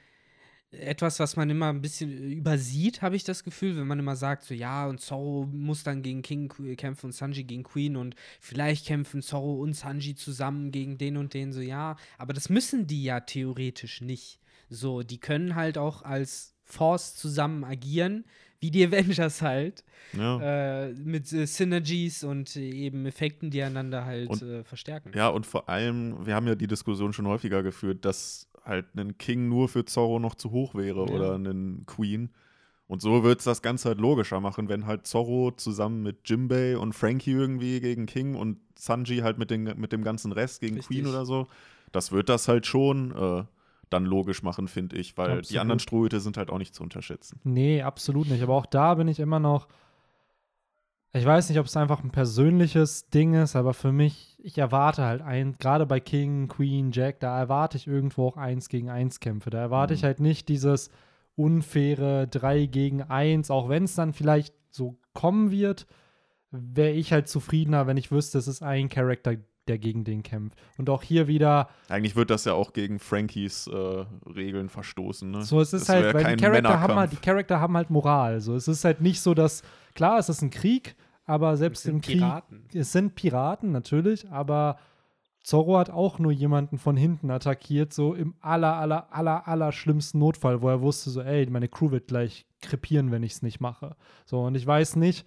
etwas, was man immer ein bisschen übersieht, habe ich das Gefühl, wenn man immer sagt, so ja, und Zorro muss dann gegen King kämpfen und Sanji gegen Queen und vielleicht kämpfen Zorro und Sanji zusammen gegen den und den, so ja, aber das müssen die ja theoretisch nicht. So, die können halt auch als Force zusammen agieren, wie die Avengers halt, Ja. äh, mit äh, Synergies und äh, eben Effekten, die einander halt Und- äh, verstärken. Ja, und vor allem, wir haben ja die Diskussion schon häufiger geführt, dass halt ein King nur für Zorro noch zu hoch wäre Ja. oder ein Queen. Und so wird es das Ganze halt logischer machen, wenn halt Zorro zusammen mit Jimbei und Frankie irgendwie gegen King und Sanji halt mit, den, mit dem ganzen Rest gegen Richtig. Queen oder so. Das wird das halt schon äh, dann logisch machen, finde ich, weil die Absolut. anderen Strohhüte sind halt auch nicht zu unterschätzen. Nee, absolut nicht. Aber auch da bin ich immer noch. Ich weiß nicht, ob es einfach ein persönliches Ding ist, aber für mich, ich erwarte halt ein, gerade bei King, Queen, Jack, da erwarte ich irgendwo auch eins gegen eins Kämpfe. Da erwarte ich Mhm. halt nicht dieses unfaire 3 gegen 1, auch wenn es dann vielleicht so kommen wird, wäre ich halt zufriedener, wenn ich wüsste, es ist ein Charakter, der gegen den kämpft. Und auch hier wieder, Eigentlich wird das ja auch gegen Frankies äh, Regeln verstoßen. Ne? So, es ist Das halt, weil kein die Charakter, haben halt, die Charakter haben halt Moral. So, es ist halt nicht so, dass, klar, es ist ein Krieg, aber selbst im Krieg, Piraten. es sind Piraten natürlich, aber Zorro hat auch nur jemanden von hinten attackiert, so im aller, aller, aller, aller schlimmsten Notfall, wo er wusste, so, ey, meine Crew wird gleich krepieren, wenn ich es nicht mache. So, und ich weiß nicht,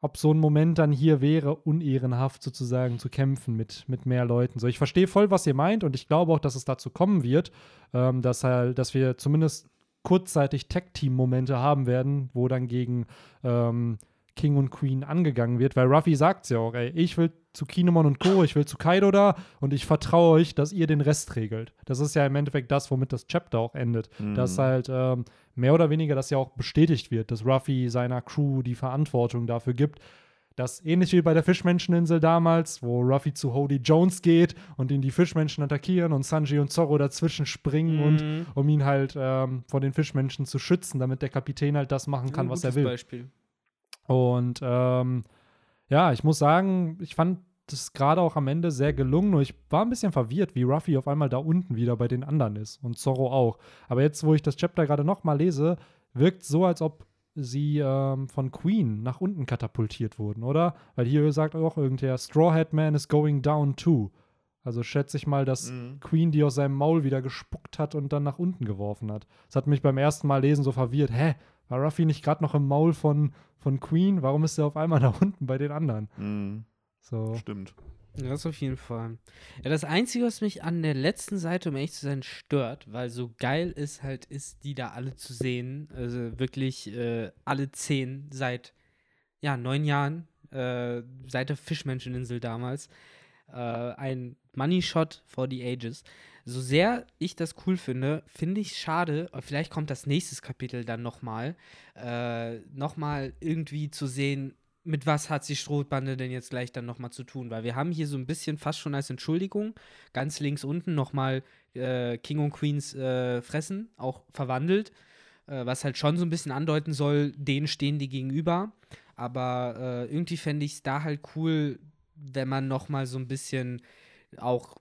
ob so ein Moment dann hier wäre, unehrenhaft sozusagen zu kämpfen mit, mit mehr Leuten. So, ich verstehe voll, was ihr meint und ich glaube auch, dass es dazu kommen wird, ähm, dass halt, dass wir zumindest kurzzeitig Tag-Team-Momente haben werden, wo dann gegen ähm, King und Queen angegangen wird, weil Ruffy sagt ja auch, ey, ich will zu Kinemon und Co., ich will zu Kaido da und ich vertraue euch, dass ihr den Rest regelt. Das ist ja im Endeffekt das, womit das Chapter auch endet. Mhm. Dass halt ähm, mehr oder weniger das ja auch bestätigt wird, dass Ruffy seiner Crew die Verantwortung dafür gibt. Das ähnlich wie bei der Fischmenscheninsel damals, wo Ruffy zu Hody Jones geht und ihn die Fischmenschen attackieren und Sanji und Zorro dazwischen springen und Mhm. um ihn halt ähm, vor den Fischmenschen zu schützen, damit der Kapitän halt das machen kann, Ein was er will. Beispiel. Und ähm, ja, ich muss sagen, ich fand das gerade auch am Ende sehr gelungen. Nur ich war ein bisschen verwirrt, wie Ruffy auf einmal da unten wieder bei den anderen ist und Zorro auch. Aber jetzt, wo ich das Chapter gerade noch mal lese, wirkt so, als ob sie ähm, von Queen nach unten katapultiert wurden, oder? Weil hier sagt auch irgendwer, Straw Hat Man is going down too. Also schätze ich mal, dass Mhm. Queen die aus seinem Maul wieder gespuckt hat und dann nach unten geworfen hat. Das hat mich beim ersten Mal lesen so verwirrt. Hä? War Ruffy nicht gerade noch im Maul von, von Queen? Warum ist er auf einmal da unten bei den anderen? Mhm. So. Stimmt. Ja, Das auf jeden Fall. Ja, das Einzige, was mich an der letzten Seite, um ehrlich zu sein, stört, weil so geil ist halt, ist, die da alle zu sehen. Also wirklich äh, alle zehn seit, ja, neun Jahren, äh, seit der Fischmenscheninsel damals. Äh, ein Money Shot for the Ages. So sehr ich das cool finde, finde ich schade, vielleicht kommt das nächste Kapitel dann nochmal, äh, nochmal irgendwie zu sehen, mit was hat die Strohbande denn jetzt gleich dann nochmal zu tun? Weil wir haben hier so ein bisschen fast schon als Entschuldigung ganz links unten nochmal äh, King und Queens äh, Fressen auch verwandelt, äh, was halt schon so ein bisschen andeuten soll, denen stehen die gegenüber. Aber äh, irgendwie fände ich es da halt cool, wenn man nochmal so ein bisschen auch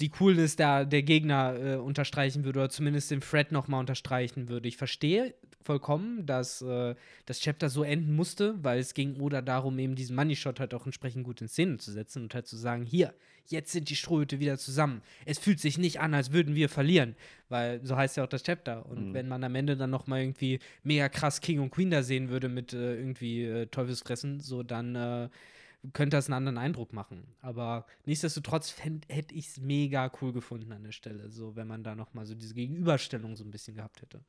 die Coolness der, der Gegner äh, unterstreichen würde oder zumindest den Thread nochmal unterstreichen würde. Ich verstehe vollkommen, dass äh, das Chapter so enden musste, weil es ging Oda darum, eben diesen Money Shot halt auch entsprechend gut in Szene zu setzen und halt zu sagen, hier, jetzt sind die Strohhüte wieder zusammen. Es fühlt sich nicht an, als würden wir verlieren, weil so heißt ja auch das Chapter. Und Mhm. wenn man am Ende dann noch mal irgendwie mega krass King und Queen da sehen würde mit äh, irgendwie äh, Teufelsfressen, so dann äh, könnte das einen anderen Eindruck machen. Aber nichtsdestotrotz fänd- hätte ich es mega cool gefunden an der Stelle, so wenn man da noch mal so diese Gegenüberstellung so ein bisschen gehabt hätte.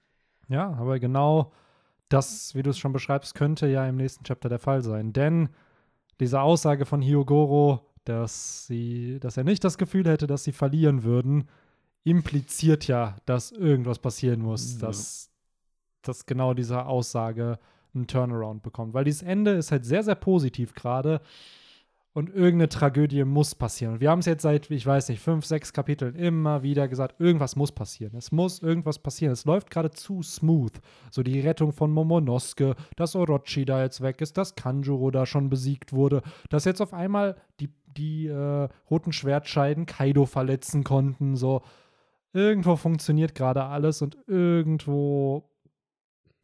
Ja, aber genau das, wie du es schon beschreibst, könnte ja im nächsten Chapter der Fall sein. Denn diese Aussage von Hyogoro, dass sie, dass er nicht das Gefühl hätte, dass sie verlieren würden, impliziert ja, dass irgendwas passieren muss, Ja. dass, dass genau diese Aussage einen Turnaround bekommt. Weil dieses Ende ist halt sehr, sehr positiv gerade. Und irgendeine Tragödie muss passieren. Und wir haben es jetzt seit, ich weiß nicht, fünf, sechs Kapiteln immer wieder gesagt, irgendwas muss passieren. Es muss irgendwas passieren. Es läuft gerade zu smooth. So die Rettung von Momonosuke, dass Orochi da jetzt weg ist, dass Kanjuro da schon besiegt wurde, dass jetzt auf einmal die, die äh, roten Schwertscheiden Kaido verletzen konnten. So, irgendwo funktioniert gerade alles und irgendwo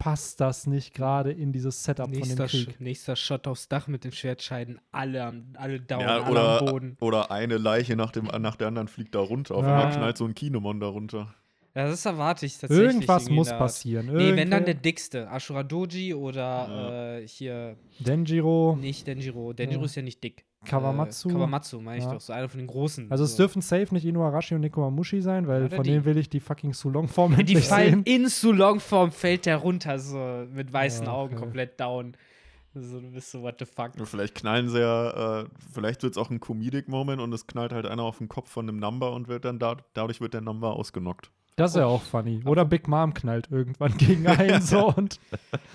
passt das nicht gerade in dieses Setup Nächster, von dem Sch Krieg. nächster Shot aufs Dach mit den Schwertscheiden. Alle, am- alle down, Ja, alle oder, am Boden. oder eine Leiche nach, dem, nach der anderen fliegt da runter. Auf Ja. einmal knallt so ein Kinemon da runter. Ja, das erwarte ich tatsächlich. Irgendwas muss Art. passieren. Nee, wenn dann der dickste. Ashura Doji oder äh, hier, Denjiro. nicht Denjiro. Denjiro Ja. ist ja nicht dick. Kawamatsu. Äh, Kawamatsu, meine ich Ja. doch. So einer von den großen. Also es so. dürfen safe nicht Inuarashi und Nekomamushi sein, weil von die. denen will ich die fucking Sulong-Form Die endlich fallen in Sulong-Form, fällt der runter, so mit weißen Ja, Augen, okay. komplett down. So, du bist so, what the fuck. Vielleicht knallen sie ja, äh, vielleicht wird es auch ein Comedic-Moment und es knallt halt einer auf den Kopf von einem Number und wird dann da, dadurch wird der Number ausgenockt. Das ist ja auch funny. Oder Big Mom knallt irgendwann gegen einen so und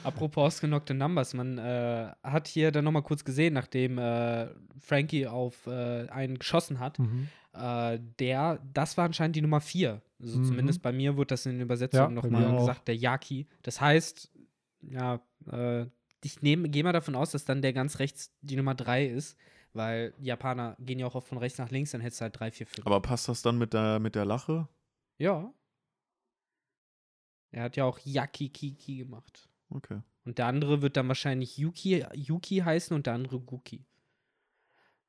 Apropos ausgenockte Numbers, man äh, hat hier dann nochmal kurz gesehen, nachdem äh, Frankie auf äh, einen geschossen hat, Mhm. äh, der, das war anscheinend die Nummer 4. Also Mhm. zumindest bei mir wurde das in den Übersetzungen Ja, nochmal gesagt, der Yaki. Das heißt, ja, äh, ich nehme, gehe mal davon aus, dass dann der ganz rechts die Nummer 3 ist, weil Japaner gehen ja auch oft von rechts nach links, dann hättest du halt 3, 4, 5. Aber passt das dann mit der, mit der Lache? ja. Er hat ja auch Yaki Kiki gemacht. Okay. Und der andere wird dann wahrscheinlich Yuki, Yuki heißen und der andere Guki.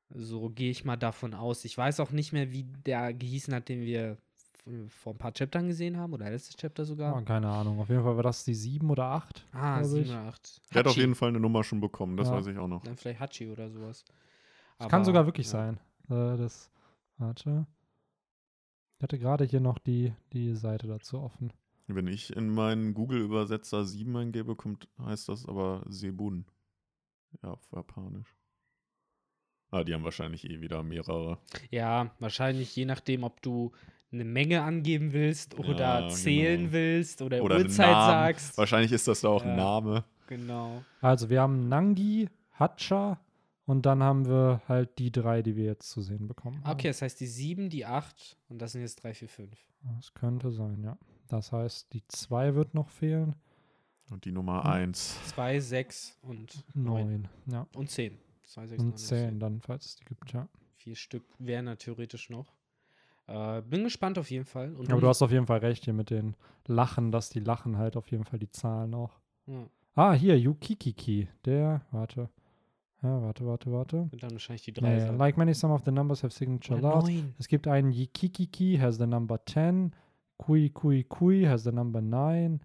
So gehe ich mal davon aus. Ich weiß auch nicht mehr, wie der gehießen hat, den wir vor ein paar Chaptern gesehen haben oder letztes Chapter sogar. oh, keine Ahnung. Auf jeden Fall war das die sieben oder acht. ah, glaub 7 ich. oder 8. Der hat auf jeden Fall eine Nummer schon bekommen, das Ja. weiß ich auch noch. Dann vielleicht Hachi oder sowas. Das kann Aber, sogar wirklich ja. sein. Äh, das, warte. Ich hatte gerade hier noch die, die Seite dazu offen. Wenn ich in meinen Google-Übersetzer 7 eingebe, kommt, heißt das aber Sebun. Ja, auf Japanisch. Ah, die haben wahrscheinlich eh wieder mehrere. Ja, wahrscheinlich je nachdem, ob du eine Menge angeben willst oder Ja, zählen genau. willst oder, Oder Uhrzeit sagst. Wahrscheinlich ist das da auch Ja. ein Name. Genau. Also wir haben Nangi, Hacha und dann haben wir halt die drei, die wir jetzt zu sehen bekommen. haben. Okay, das heißt die 7, die 8 und das sind jetzt 3, 4, 5. Das könnte sein, ja. Das heißt, die zwei wird noch fehlen. Und die Nummer Hm. 1. 2, 6 und 9. Neun, ja. Und 10. 2, 6, Und zehn dann, falls es die gibt, ja. Vier Stück wären da theoretisch noch. Äh, bin gespannt auf jeden Fall. Und Aber du hast auf jeden Fall recht hier mit den Lachen, dass die Lachen halt auf jeden Fall die Zahlen auch. ja, Ah, hier, Yukikiki. Der, warte. Ja, warte, warte, warte. wird dann wahrscheinlich die 3 Nee, sein. like many, some of the numbers have signature laws. neun. Es gibt einen Yikikiki, has the number 10. Kui Kui Kui has the number 9.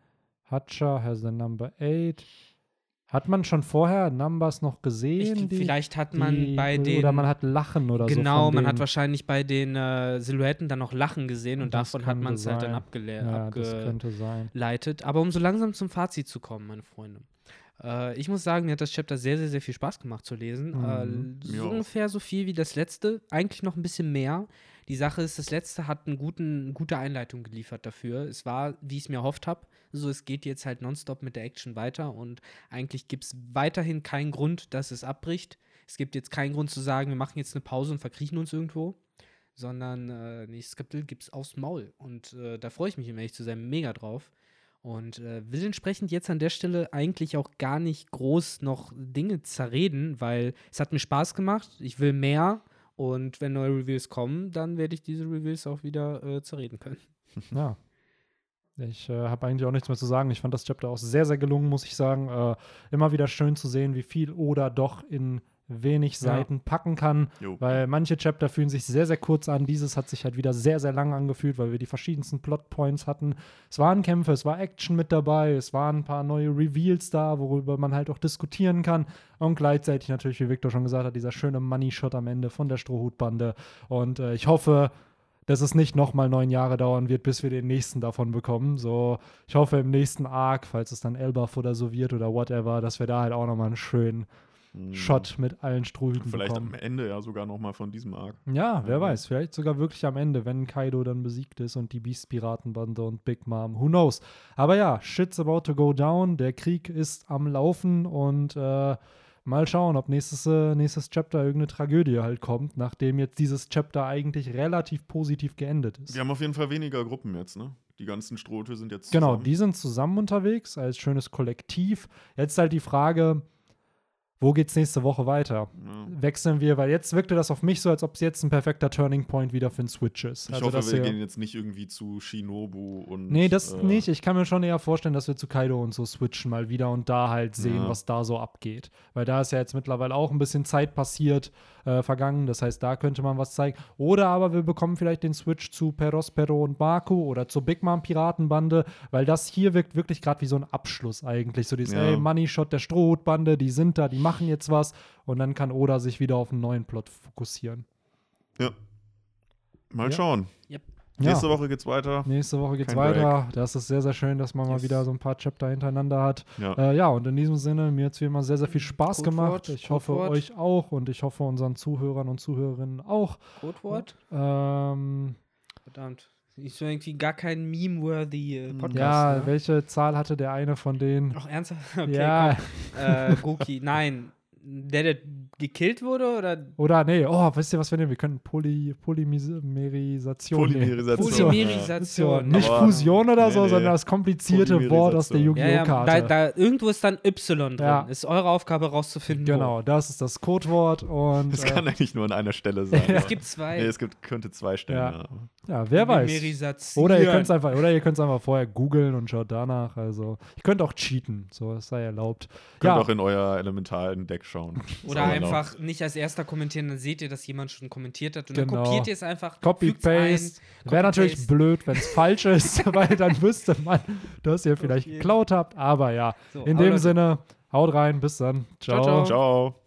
Hacha has the number 8. Hat man schon vorher Numbers noch Ich, gesehen? die, vielleicht hat man die, bei den. Oder man hat Lachen oder so. genau, man hat wahrscheinlich bei den äh, Silhouetten dann noch Lachen gesehen und Das davon hat man es halt dann sein. abgele Ja, das könnte sein. abgeleitet. Aber um so langsam zum Fazit zu kommen, meine Freunde. Äh, ich muss sagen, mir hat das Chapter sehr, sehr, sehr viel Spaß gemacht zu lesen. Mhm. Äh, so auch. ungefähr so viel wie das letzte, eigentlich noch ein bisschen mehr. Die Sache ist, das letzte hat einen guten, eine gute Einleitung geliefert dafür. Es war, wie ich es mir erhofft habe. So, es geht jetzt halt nonstop mit der Action weiter und eigentlich gibt es weiterhin keinen Grund, dass es abbricht. Es gibt jetzt keinen Grund zu sagen, wir machen jetzt eine Pause und verkriechen uns irgendwo, sondern äh, nächstes Kapitel gibt es aufs Maul. Und äh, da freue ich mich, um ehrlich zu sein, mega drauf. Und äh, will entsprechend jetzt an der Stelle eigentlich auch gar nicht groß noch Dinge zerreden, weil es hat mir Spaß gemacht. Ich will mehr. Und wenn neue Reviews kommen, dann werde ich diese Reviews auch wieder äh, zerreden können. Ja. Ich äh, habe eigentlich auch nichts mehr zu sagen. Ich fand das Chapter auch sehr, sehr gelungen, muss ich sagen. Äh, immer wieder schön zu sehen, wie viel Oda doch in wenig Ja. Seiten packen kann. Jo. Weil manche Chapter fühlen sich sehr, sehr kurz an. Dieses hat sich halt wieder sehr, sehr lang angefühlt, weil wir die verschiedensten Plotpoints hatten. Es waren Kämpfe, es war Action mit dabei, es waren ein paar neue Reveals da, worüber man halt auch diskutieren kann. Und gleichzeitig natürlich, wie Victor schon gesagt hat, dieser schöne Money-Shot am Ende von der Strohhutbande. Und äh, ich hoffe, dass es nicht nochmal neun Jahre dauern wird, bis wir den nächsten davon bekommen. So, ich hoffe im nächsten Arc, falls es dann Elbaf oder so wird oder whatever, dass wir da halt auch nochmal einen schönen. Shot mit allen Strohhüten Vielleicht bekommen. am Ende ja sogar nochmal von diesem Arc. Ja, wer Ja. weiß, vielleicht sogar wirklich am Ende, wenn Kaido dann besiegt ist und die Beast-Piratenbande und Big Mom, who knows. Aber ja, shit's about to go down, der Krieg ist am Laufen und äh, mal schauen, ob nächstes, äh, nächstes Chapter irgendeine Tragödie halt kommt, nachdem jetzt dieses Chapter eigentlich relativ positiv geendet ist. Wir haben auf jeden Fall weniger Gruppen jetzt, ne? Die ganzen Strohhüte sind jetzt Genau, zusammen. die sind zusammen unterwegs als schönes Kollektiv. Jetzt halt die Frage, wo geht's nächste Woche weiter? Ja. Wechseln wir, weil jetzt wirkte das auf mich so, als ob es jetzt ein perfekter Turning Point wieder für den Switch ist. Ich also, hoffe, dass wir gehen jetzt nicht irgendwie zu Shinobu und. Nee, das äh, nicht. Ich kann mir schon eher vorstellen, dass wir zu Kaido und so switchen mal wieder und da halt sehen, Ja. was da so abgeht. Weil da ist ja jetzt mittlerweile auch ein bisschen Zeit passiert, äh, vergangen. Das heißt, da könnte man was zeigen. Oder aber wir bekommen vielleicht den Switch zu Perospero und Baku oder zur Big Mom Piratenbande, weil das hier wirkt wirklich gerade wie so ein Abschluss eigentlich. So dieses, Ja. ey, Money Shot der Strohhutbande, die sind da, die machen jetzt was und dann kann Oda sich wieder auf einen neuen Plot fokussieren. Ja. Mal Ja. schauen. Yep. Nächste Woche geht's weiter. Nächste Woche geht's Kein weiter. Das ist sehr, sehr schön, dass man mal Yes. wieder so ein paar Chapter hintereinander hat. Ja. Äh, ja, und in diesem Sinne, mir hat es wie immer sehr, sehr viel Spaß Codewort, gemacht. Ich hoffe, Codewort. euch auch und ich hoffe, unseren Zuhörern und Zuhörerinnen auch. Codewort? Ähm, Verdammt. Ist so irgendwie gar kein meme-worthy äh, Podcast. ja, ne? welche Zahl hatte der eine von denen? Ach, ernsthaft? Okay, ja. Äh, Goki. Nein. Der, der gekillt wurde oder oder nee, oh, wisst ihr, was wir nehmen? Wir können Poly Polymerisation nehmen. Polymerisation. Polymerisation. Nicht Aber- Fusion oder so, nee, nee. sondern das komplizierte Wort aus der. Ja, Yu-Gi-Oh! ja, da, Karte. da, irgendwo ist dann Y drin. Ja. Ist eure Aufgabe rauszufinden. Genau, das ist das Codewort und Es äh, kann eigentlich nur an einer Stelle sein. Wo. Es gibt zwei. Nee, es gibt, könnte zwei Stellen. Ja. Ja. ja, wer weiß. Polymerisation. Oder ihr könnt es einfach, oder ihr könnt's einfach vorher googeln und schaut danach. Also, ihr könnt auch cheaten, so es sei erlaubt. Könnt ja, auch in euer elementalen Deck schauen. Oder Ist auch einfach nicht als erster kommentieren, dann seht ihr, dass jemand schon kommentiert hat. Und Genau. dann kopiert ihr es einfach. Copy fügt's ein, Paste. Wäre natürlich Copy-Paste. blöd, wenn es falsch ist, weil dann wüsste man, dass ihr vielleicht geklaut habt. Aber ja, So, in dem Leute, Sinne, haut rein, bis dann. Ciao, Ciao. ciao. Ciao.